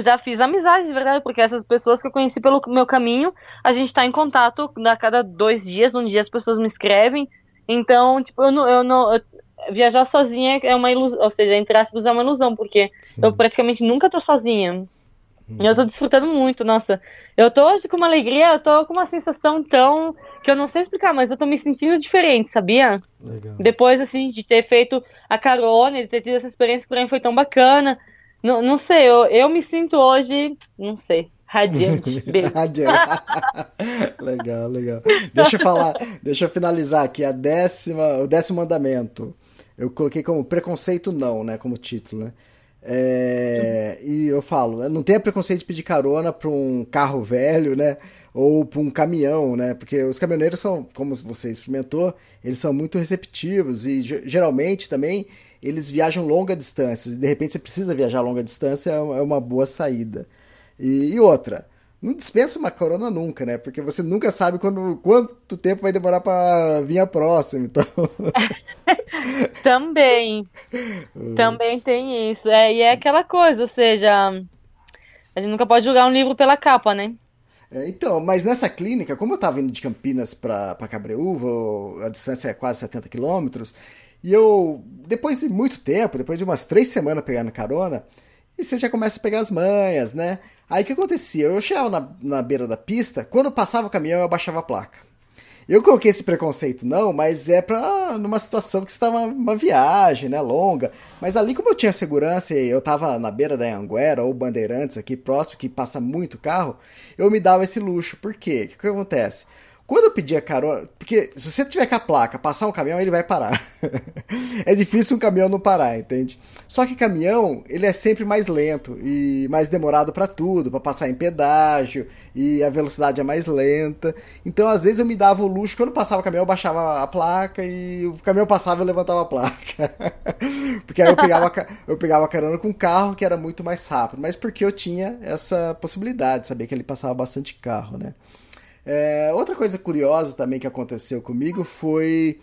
já fiz amizades, de verdade, porque essas pessoas que eu conheci pelo meu caminho, a gente tá em contato a cada dois dias, um dia as pessoas me escrevem. Então, tipo, eu não. Eu não eu, viajar sozinha é uma ilusão, ou seja, entre aspas, é uma ilusão, porque Sim. eu praticamente nunca tô sozinha. Eu tô desfrutando muito, nossa. Eu tô hoje com uma alegria, eu tô com uma sensação tão. Que eu não sei explicar, mas eu tô me sentindo diferente, sabia? Legal. Depois, assim, de ter feito a carona, de ter tido essa experiência que pra mim foi tão bacana. Não, não sei, eu, eu me sinto hoje, não sei, radiante. *laughs* radiante. *laughs* legal, legal. Deixa eu falar, deixa eu finalizar aqui a décima, o décimo mandamento. Eu coloquei como preconceito não, né, como título, né? É, e eu falo, não tenha preconceito de pedir carona para um carro velho, né? Ou para um caminhão, né? Porque os caminhoneiros são, como você experimentou, eles são muito receptivos e geralmente também eles viajam longa distância. De repente você precisa viajar longa distância, é, é uma boa saída. E, e outra, não dispensa uma corona nunca, né? Porque você nunca sabe quando, quanto tempo vai demorar para vir a próxima. Então... *laughs* Também. Também tem isso. É, e é aquela coisa, ou seja, a gente nunca pode julgar um livro pela capa, né? É, então, mas nessa clínica, como eu estava indo de Campinas para Cabreúva, a distância é quase 70 quilômetros, e eu, depois de muito tempo, depois de umas três semanas pegando carona, e você já começa a pegar as manhas, né? Aí o que acontecia? Eu chegava na, na beira da pista, quando passava o caminhão eu abaixava a placa. Eu coloquei esse preconceito não, mas é pra numa situação que estava uma viagem, né, longa. Mas ali como eu tinha segurança e eu estava na beira da Anguera ou Bandeirantes aqui próximo, que passa muito carro, eu me dava esse luxo. Por quê? O que, que acontece? Quando eu pedia carona, porque se você tiver com a placa, passar um caminhão, ele vai parar. *laughs* é difícil um caminhão não parar, entende? Só que caminhão, ele é sempre mais lento e mais demorado para tudo, para passar em pedágio, e a velocidade é mais lenta. Então, às vezes eu me dava o luxo, quando passava o caminhão, eu baixava a placa e o caminhão passava, eu levantava a placa. *laughs* porque aí eu pegava, eu pegava a carona com o carro, que era muito mais rápido, mas porque eu tinha essa possibilidade, sabia que ele passava bastante carro, né? É, outra coisa curiosa também que aconteceu comigo foi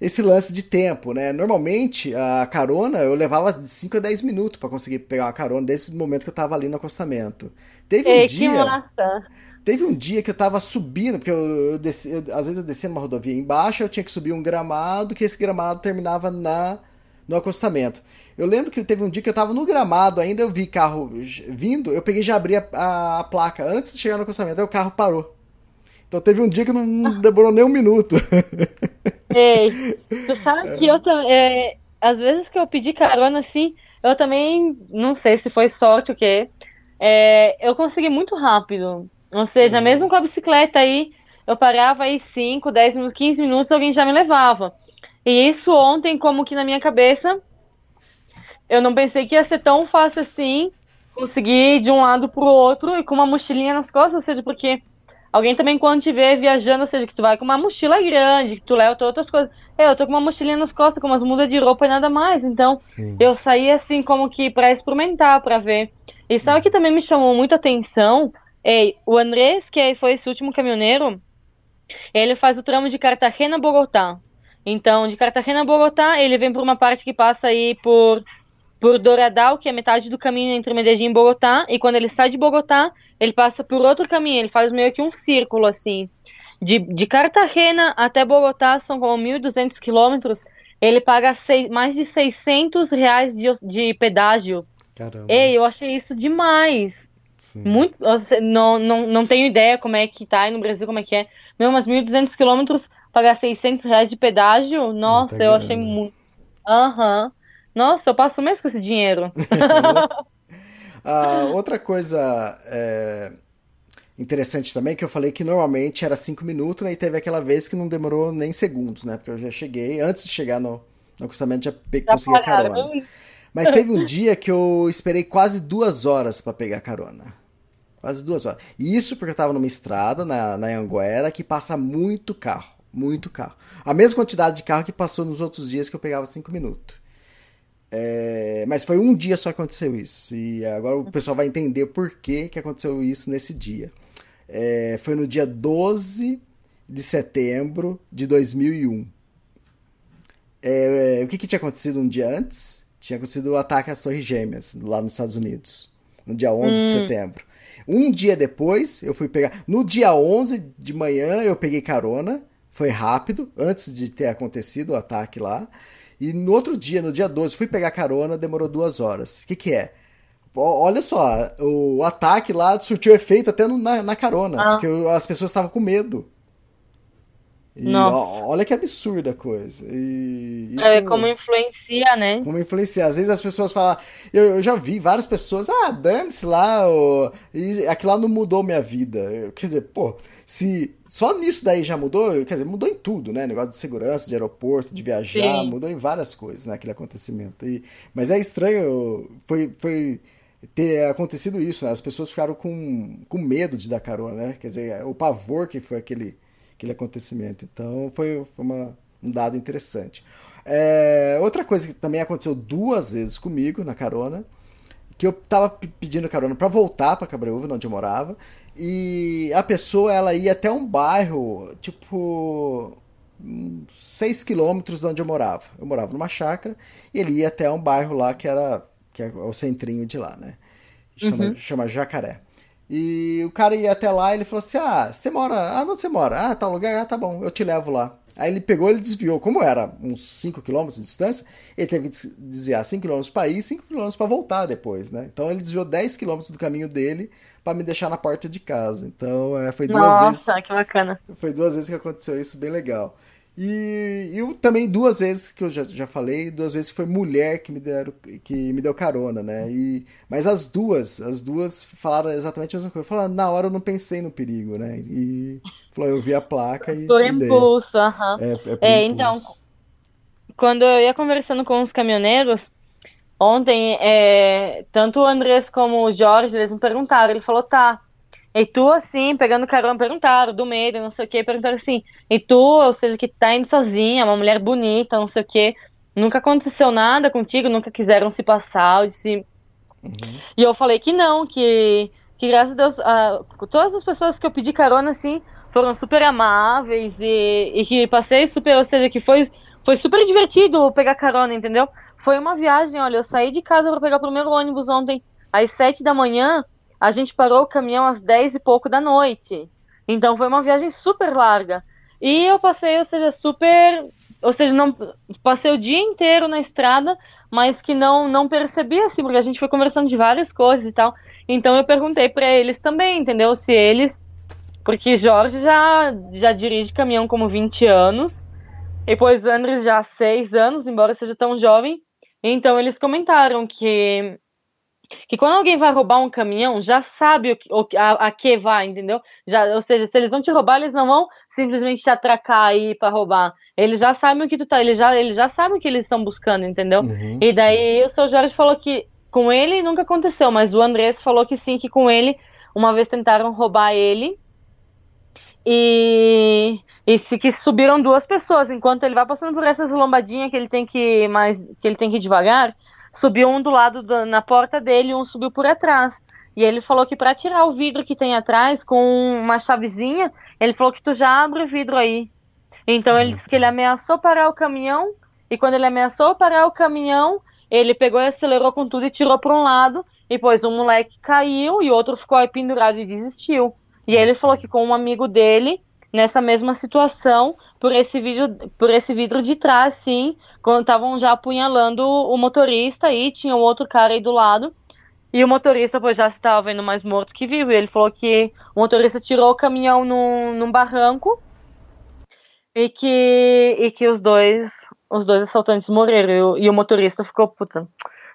esse lance de tempo, né? Normalmente a carona eu levava de 5 a 10 minutos para conseguir pegar uma carona desde o momento que eu tava ali no acostamento. Teve um Ei, dia. Que massa. Teve um dia que eu tava subindo, porque eu, eu, desci, eu, às vezes eu descia numa rodovia embaixo, eu tinha que subir um gramado, que esse gramado terminava na no acostamento. Eu lembro que teve um dia que eu tava no gramado ainda, eu vi carro vindo, eu peguei e já abri a, a, a placa antes de chegar no acostamento, aí o carro parou. Então teve um dia que não demorou nem um minuto. *laughs* Ei, tu sabe que eu também. É, às vezes que eu pedi carona assim, eu também. Não sei se foi sorte o quê. É, eu consegui muito rápido. Ou seja, uhum. mesmo com a bicicleta aí, eu parava aí 5, 10 minutos, 15 minutos, alguém já me levava. E isso ontem, como que na minha cabeça, eu não pensei que ia ser tão fácil assim, conseguir ir de um lado pro outro e com uma mochilinha nas costas, ou seja, porque Alguém também, quando te vê viajando, ou seja, que tu vai com uma mochila grande, que tu leva outras coisas. Eu tô com uma mochilinha nas costas, com umas mudas de roupa e nada mais. Então, Sim. eu saí assim, como que para experimentar, para ver. E sabe o que também me chamou muita atenção? Ei, o Andrés, que foi esse último caminhoneiro, ele faz o tramo de Cartagena a Bogotá. Então, de Cartagena a Bogotá, ele vem por uma parte que passa aí por por Doradal, que é metade do caminho entre Medellín e Bogotá, e quando ele sai de Bogotá, ele passa por outro caminho, ele faz meio que um círculo, assim. De, de Cartagena até Bogotá, são como 1.200 quilômetros, ele paga seis, mais de 600 reais de, de pedágio. Caramba. Ei, eu achei isso demais. Sim. Muito, não, não, não tenho ideia como é que tá aí no Brasil, como é que é. Meu, mas 1.200 quilômetros, pagar 600 reais de pedágio, nossa, eu achei muito... Aham. Uhum. Nossa, eu passo mesmo com esse dinheiro. *laughs* ah, outra coisa é, interessante também, que eu falei que normalmente era cinco minutos, né? E teve aquela vez que não demorou nem segundos, né? Porque eu já cheguei, antes de chegar no, no acostamento, já, já consegui a carona. Mas teve um dia que eu esperei quase duas horas para pegar carona. Quase duas horas. E isso porque eu tava numa estrada na, na Anguera que passa muito carro. Muito carro. A mesma quantidade de carro que passou nos outros dias que eu pegava cinco minutos. É, mas foi um dia só que aconteceu isso. E agora o pessoal vai entender por que, que aconteceu isso nesse dia. É, foi no dia 12 de setembro de 2001. É, o que, que tinha acontecido um dia antes? Tinha acontecido o ataque às Torres Gêmeas, lá nos Estados Unidos. no dia 11 de setembro. Um dia depois, eu fui pegar. No dia 11 de manhã, eu peguei carona. Foi rápido, antes de ter acontecido o ataque lá. E no outro dia, no dia 12, fui pegar carona, demorou duas horas. O que, que é? Olha só, o ataque lá surtiu efeito até na, na carona, Ah. porque as pessoas estavam com medo. E Nossa. ó, olha que absurda a coisa. E É, isso- como influencia, né? como influenciar. Às vezes as pessoas falam. Eu, eu já vi várias pessoas, ah, dane-se lá, ô, e aquilo lá não mudou minha vida. Eu- quer dizer, pô, se só nisso daí já mudou, quer dizer, mudou em tudo, né? Negócio de segurança, de aeroporto, de viajar, Sim. mudou em várias coisas, né? Aquele acontecimento. E, mas é estranho, foi, foi ter acontecido isso, né? As pessoas ficaram com, com medo de dar carona, né? Quer dizer, o pavor que foi aquele, aquele acontecimento. Então foi, foi uma, um dado interessante. É, outra coisa que também aconteceu duas vezes comigo na carona, que eu tava pe- pedindo carona para voltar para Cabreúva, onde eu morava, e a pessoa ela ia até um bairro, tipo, 6 quilômetros de onde eu morava. Eu morava numa chácara e ele ia até um bairro lá que era que é o centrinho de lá, né? Chama, chama Jacaré. E o cara ia até lá e ele falou assim: Ah, você mora. Ah, onde você mora? Ah, tal lugar? Ah, tá bom, eu te levo lá. Aí ele pegou ele desviou. Como era uns 5 km de distância, ele teve que des- desviar 5 km para ir e 5 km para voltar depois, né? Então ele desviou 10 km do caminho dele para me deixar na porta de casa. Então é, foi duas vezes Nossa, que bacana. foi duas vezes que aconteceu isso, bem legal. E eu também duas vezes que eu já, já falei, duas vezes foi mulher que me deram, que me deu carona, né? E, mas as duas, as duas falaram exatamente a mesma coisa. Falaram, na hora eu não pensei no perigo, né? E falou, eu vi a placa e, Por impulso, aham. É, é É, impulso. então, quando eu ia conversando com os caminhoneiros, ontem, é, tanto o Andrés como o Jorge, eles me perguntaram, ele falou, tá, e tu, assim, pegando carona, perguntaram do medo, não sei o quê, perguntaram assim, e tu, ou seja, que tá indo sozinha, uma mulher bonita, não sei o quê, nunca aconteceu nada contigo, nunca quiseram se passar, eu disse, e eu falei que não, que, que graças a Deus, ah, todas as pessoas que eu pedi carona, assim, foram super amáveis e, e que passei super, ou seja, que foi, foi super divertido pegar carona, entendeu? Foi uma viagem, olha, eu saí de casa para pegar o primeiro ônibus ontem às sete da manhã, a gente parou o caminhão às dez e pouco da noite. Então foi uma viagem super larga. E eu passei, ou seja, super, ou seja, não passei o dia inteiro na estrada, mas que não não percebi assim, porque a gente foi conversando de várias coisas e tal. Então eu perguntei para eles também, entendeu? Se eles porque Jorge já, já dirige caminhão como 20 anos, e pois Andres já há 6 anos, embora seja tão jovem. Então eles comentaram que que quando alguém vai roubar um caminhão, já sabe o, que- o a, a que vai, entendeu? Já, ou seja, se eles vão te roubar, eles não vão simplesmente te atracar aí para roubar. Eles já sabem o que tu tá, eles já, eles já sabem o que eles estão buscando, entendeu? Uhum. E daí o seu Jorge falou que com ele nunca aconteceu, mas o Andrés falou que sim, que com ele uma vez tentaram roubar ele e, e se que subiram duas pessoas enquanto ele vai passando por essas lombadinhas que ele tem que mais que ele tem que ir devagar, subiu um do lado da- na porta dele um subiu por atrás. E ele falou que para tirar o vidro que tem atrás com uma chavezinha, ele falou que tu já abre o vidro aí. Então ele disse que ele ameaçou parar o caminhão e quando ele ameaçou parar o caminhão, ele pegou e acelerou com tudo e tirou para um lado. E depois um moleque caiu e outro ficou aí pendurado e desistiu. E ele falou que com um amigo dele, nessa mesma situação, por esse vídeo, por esse vidro de trás, sim, quando estavam já apunhalando o motorista aí, tinha um outro cara aí do lado. E o motorista, pois já estava vendo mais morto que vivo. E ele falou que o motorista tirou o caminhão num, num barranco e que, e que os dois os dois assaltantes morreram e o, e o motorista ficou puta,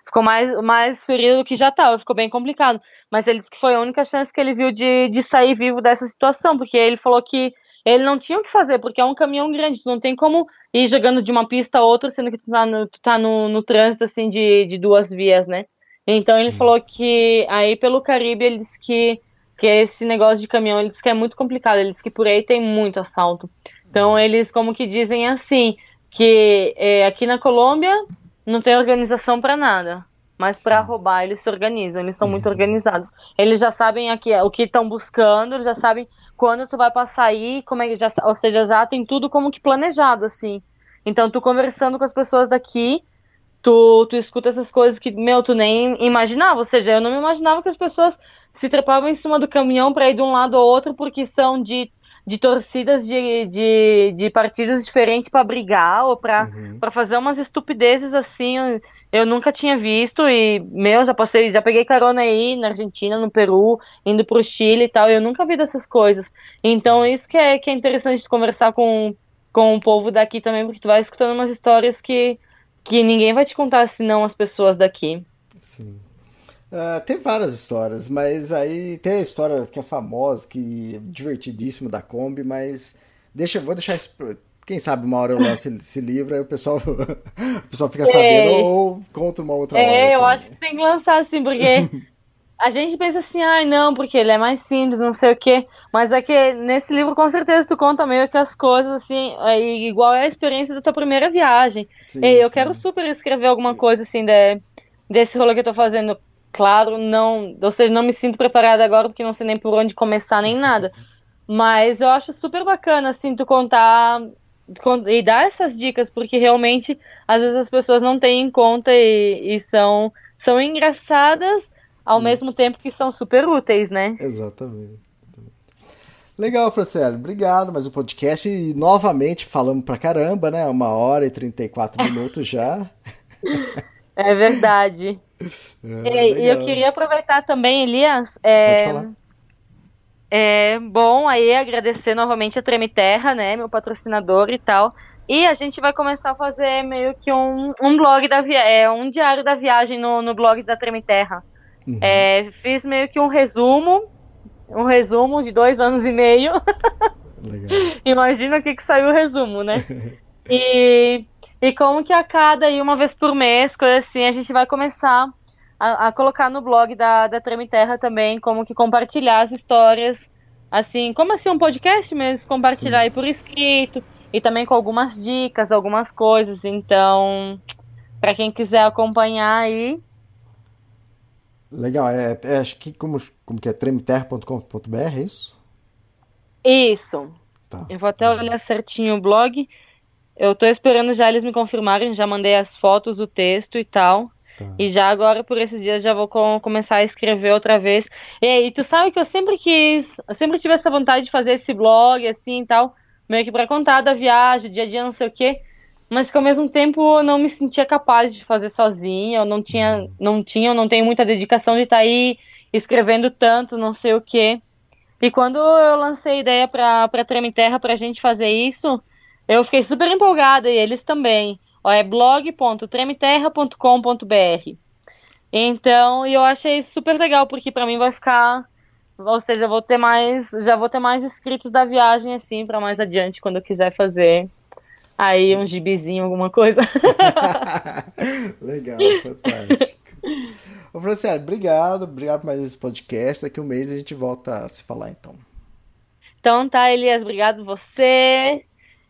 ficou mais, mais ferido do que já estava, ficou bem complicado. Mas ele disse que foi a única chance que ele viu de, de sair vivo dessa situação, porque ele falou que ele não tinha o que fazer, porque é um caminhão grande, tu não tem como ir jogando de uma pista a outra, sendo que tu tá no, tu tá no, no trânsito assim de, de duas vias, né? Então ele falou que aí pelo Caribe ele disse que, que esse negócio de caminhão, ele disse que é muito complicado, ele disse que por aí tem muito assalto. Então eles como que dizem assim, que é, aqui na Colômbia não tem organização para nada, mas para roubar eles se organizam, eles são muito organizados. Eles já sabem aqui o que estão buscando, eles já sabem quando tu vai passar aí, como é que já, ou seja, já tem tudo como que planejado assim. Então tu conversando com as pessoas daqui, tu, tu escuta essas coisas que, meu, tu nem imaginava. Ou seja, eu não me imaginava que as pessoas se trepavam em cima do caminhão para ir de um lado ao outro porque são de, de torcidas de, de, de partidos diferentes para brigar ou para Uhum. pra fazer umas estupidezes assim. Eu, nunca tinha visto e, meu, já passei, já peguei carona aí na Argentina, no Peru, indo pro Chile e tal. Eu nunca vi dessas coisas. Então, isso que é, que é interessante de conversar com, com o povo daqui também, porque tu vai escutando umas histórias que, que ninguém vai te contar senão as pessoas daqui. Sim. Ah, tem várias histórias, mas aí tem a história que é famosa, que é divertidíssima da Kombi, mas deixa, vou deixar Quem sabe uma hora eu lanço *laughs* esse, livro, aí o pessoal, *laughs* o pessoal fica sabendo, ou conta uma outra hora. É, eu também. acho que tem que lançar assim, porque *laughs* a gente pensa assim, ai não, porque ele é mais simples, não sei o quê. Mas é que nesse livro com certeza tu conta meio que as coisas assim, é igual é a experiência da tua primeira viagem. Sim, E eu sim. quero super escrever alguma coisa assim de, desse rolê que eu tô fazendo. Claro, não, ou seja, não me sinto preparada agora porque não sei nem por onde começar nem nada. Mas eu acho super bacana assim tu contar con- e dar essas dicas porque realmente às vezes as pessoas não têm em conta e, e são são engraçadas ao mesmo tempo que são super úteis, né? Exatamente. Legal, Franciele. Obrigado. Mais um podcast. E novamente falamos pra caramba, né? Uma hora e 34 minutos já. É verdade. *laughs* É, E, eu queria aproveitar também, Elias, é, Pode falar. É, bom, aí agradecer novamente a Treme Terra, né, meu patrocinador e tal. E a gente vai começar a fazer meio que um, um blog da é, um diário da viagem no, no blog da Treme Terra. Uhum. É, fiz meio que um resumo, um resumo de dois anos e meio. *laughs* Imagina o que que saiu o resumo, né? *laughs* E, e como que a cada aí, uma vez por mês, coisa assim, a gente vai começar a, a colocar no blog da, da Treme Terra também, como que compartilhar as histórias, assim, como assim um podcast mesmo, compartilhar aí por escrito, e também com algumas dicas, algumas coisas, então, para quem quiser acompanhar aí, Legal. É, é, acho que como, como que é? tremeterra.com.br, é isso? isso. Tá. Eu vou até olhar certinho o blog. Eu tô esperando já eles me confirmarem, já mandei as fotos, o texto e tal. Tá. E já agora, por esses dias, já vou co- começar a escrever outra vez. E aí, tu sabe que eu sempre quis, eu sempre tive essa vontade de fazer esse blog, assim e tal, meio que pra contar da viagem, dia a dia, não sei o quê. Mas que ao mesmo tempo eu não me sentia capaz de fazer sozinha, eu não tinha, não tinha, eu não tenho muita dedicação de estar aí escrevendo tanto, não sei o quê. E quando eu lancei a ideia pra, pra Treme Terra pra gente fazer isso, eu fiquei super empolgada e eles também. Ó, é blog.tremeterra.com.br. Então, e eu achei super legal porque pra mim vai ficar, ou seja, eu vou ter mais, já vou ter mais escritos da viagem assim pra mais adiante quando eu quiser fazer aí um gibizinho, alguma coisa. *laughs* Legal, fantástico. Ô, Franciele, obrigado. Obrigado por mais esse podcast. Daqui um mês a gente volta a se falar, então. Então tá, Elias, obrigado você.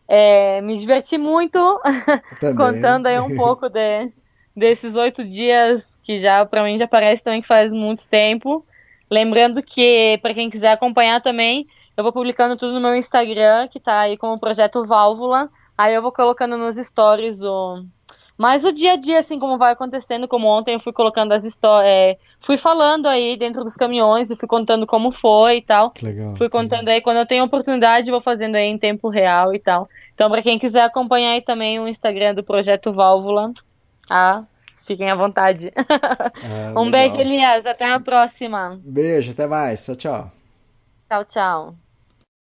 É, me diverti muito *laughs* contando aí um pouco de, desses oito dias que já pra mim já parece também que faz muito tempo. Lembrando que para quem quiser acompanhar também, eu vou publicando tudo no meu Instagram, que tá aí como projeto Válvula. Aí eu vou colocando nos stories o mais o dia a dia assim como vai acontecendo, como ontem eu fui colocando as histórias, fui falando aí dentro dos caminhões, e fui contando como foi e tal. Que legal. Fui contando aí, quando eu tenho oportunidade, vou fazendo aí em tempo real e tal. Então, pra quem quiser acompanhar aí também o Instagram do Projeto Válvula, ah, fiquem à vontade. *laughs* Ah, um legal. beijo, Elias. Até a próxima. Beijo, até mais. Tchau, tchau. Tchau, tchau.